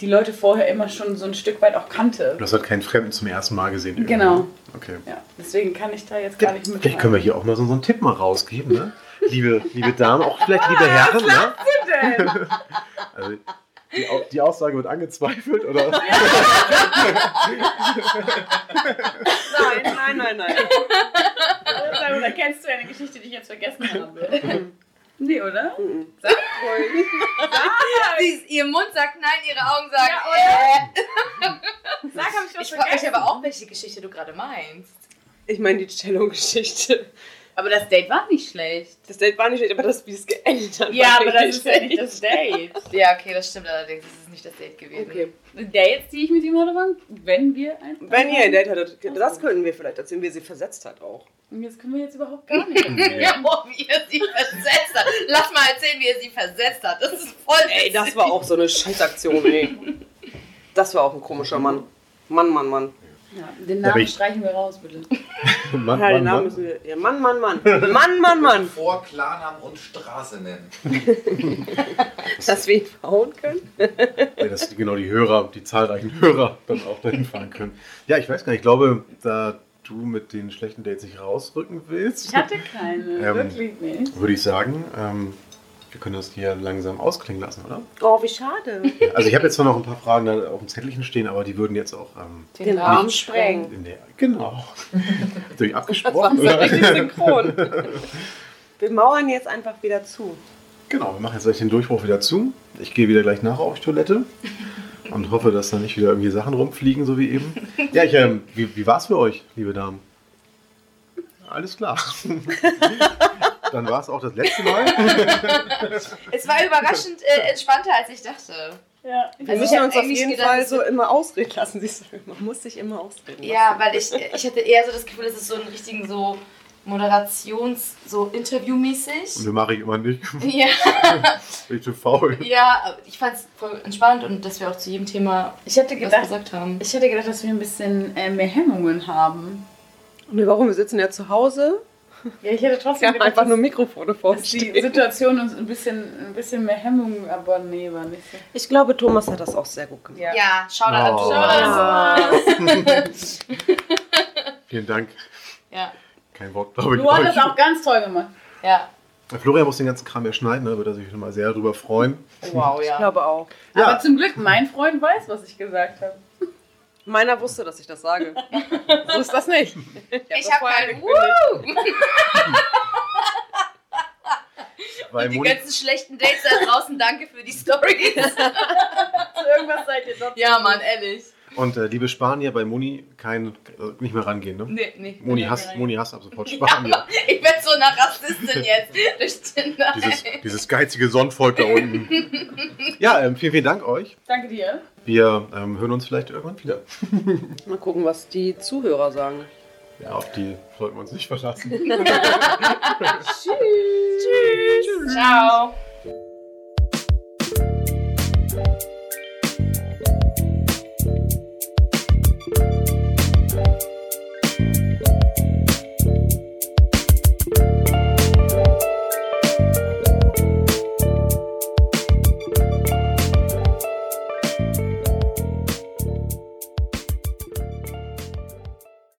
die Leute vorher immer schon so ein Stück weit auch kannte. Du hast halt keinen Fremden zum ersten Mal gesehen. irgendwie. Genau. Okay. Ja, deswegen kann ich da jetzt gar nicht mit. Vielleicht können wir hier auch mal so, so einen Tipp mal rausgeben, ne? Liebe, liebe Damen, auch vielleicht liebe Herren, ne? (laughs) Also, die, die Aussage wird angezweifelt, oder? (laughs) Nein, nein, nein, nein. Oder kennst du eine Geschichte, die ich jetzt vergessen habe? nee, oder? Sag (laughs) ruhig. Sie- Ihr Mund sagt nein, ihre Augen sagen Ja, äh. Sag, hab ich was Ich frage mich aber auch, welche Geschichte du gerade meinst. Ich meine die Cello-Geschichte. Aber das Date war nicht schlecht. Das Date war nicht schlecht, aber das, wie es geendet hat. Ja, war aber das ist ja nicht das Date. (laughs) Ja, okay, das stimmt allerdings. Das ist nicht das Date gewesen. Okay. Dates, die ich mit ihm hatte, waren, wenn wir ein. Wenn ihr ein Date hattet, das könnten wir vielleicht erzählen, wie sie versetzt hat auch. Und jetzt können wir jetzt überhaupt gar nicht (laughs) erzählen. Ja, boah, wie er sie versetzt hat. Lass mal erzählen, wie er sie versetzt hat. Das ist voll. Ey, das war auch so eine Scheißaktion, ey. (laughs) Das war auch ein komischer Mann. Mann, Mann, Mann. Ja, den Namen ich- streichen wir raus, bitte. (laughs) Mann, Ja, Mann, den Namen Mann. müssen wir. Ja, Mann, Mann, Mann. Mann, Mann, Mann. (laughs) Vor Klarnamen und Straße nennen. (laughs) Dass wir ihn verhauen können. Ja, dass genau die Hörer, die zahlreichen Hörer dann auch dahin fahren können. Ja, ich weiß gar nicht, ich glaube, da du mit den schlechten Dates nicht rausrücken willst, Ich hatte keine, Ähm, wirklich nicht. würde ich sagen, ähm, wir können das hier langsam ausklingen lassen, oder? Oh, wie schade. Ja, also ich habe jetzt zwar noch ein paar Fragen da auf dem Zettelchen stehen, aber die würden jetzt auch ähm, Den Rahmen sprengen. in der... Genau. Durch Das abgesprochen, war oder? richtig synchron. (laughs) Wir mauern jetzt einfach wieder zu. Genau, wir machen jetzt gleich den Durchbruch wieder zu. Ich gehe wieder gleich nach auf die Toilette und hoffe, dass da nicht wieder irgendwie Sachen rumfliegen, so wie eben. Ja, ich, ähm, wie, wie war es für euch, liebe Damen? Alles klar. (laughs) Dann war es auch das letzte Mal. (laughs) Es war überraschend äh, entspannter, als ich dachte. Ja, ich Wir Also müssen uns auf jeden gedacht, Fall es so immer ausreden lassen. Siehst du, man muss sich immer ausreden Ja, lassen. weil ich, ich hatte eher so das Gefühl, es ist so ein richtigen so Moderations-, so Interviewmäßig. Und wir mache ich immer nicht. (laughs) Ja, Bin ich zu faul. ja, ich fand es voll entspannt und dass wir auch zu jedem Thema Ich hätte was gedacht, gesagt haben. ich hätte gedacht, dass wir ein bisschen äh, mehr Hemmungen haben. Und warum? Wir sitzen ja zu Hause. Ja, ich hätte trotzdem gedacht, einfach dass- nur Mikrofone vor uns dass die. Situation uns ein bisschen, ein bisschen mehr Hemmungen, aber nee, war nicht so. Ich glaube, Thomas hat das auch sehr gut gemacht. Ja, schau da Oh. an Thomas. (laughs) Vielen Dank. Ja, Kein Wort, glaube ich. Du hast das auch ganz toll gemacht. ja. Florian muss den ganzen Kram ja schneiden, da wird er sich nochmal sehr drüber freuen. Wow, Ich ja. glaube auch. Ja. Aber zum Glück, mein Freund weiß, was ich gesagt habe. Meiner wusste, dass ich das sage. (laughs) so ist das nicht. Ich habe kein Woo! (laughs) Weil Die Moni, ganzen schlechten Dates da draußen, danke für die Stories. (laughs) Zu irgendwas seid ihr doch. ja, Mann, ehrlich. und äh, liebe Spanier, bei Moni kein, äh, nicht mehr rangehen, ne? Nee, nee. Moni Ja, hasst. Moni hasst ab sofort Spanier. Ich bin so eine Rassistin jetzt. Durch Tinder. Dieses, dieses geizige Sonnenvolk da unten. Ja, ähm, vielen, vielen Dank euch. Danke dir. Wir ähm, hören uns vielleicht irgendwann wieder. (laughs) Mal gucken, was die Zuhörer sagen. Ja, auf die sollten wir uns nicht verlassen. (laughs) (laughs) Ciao.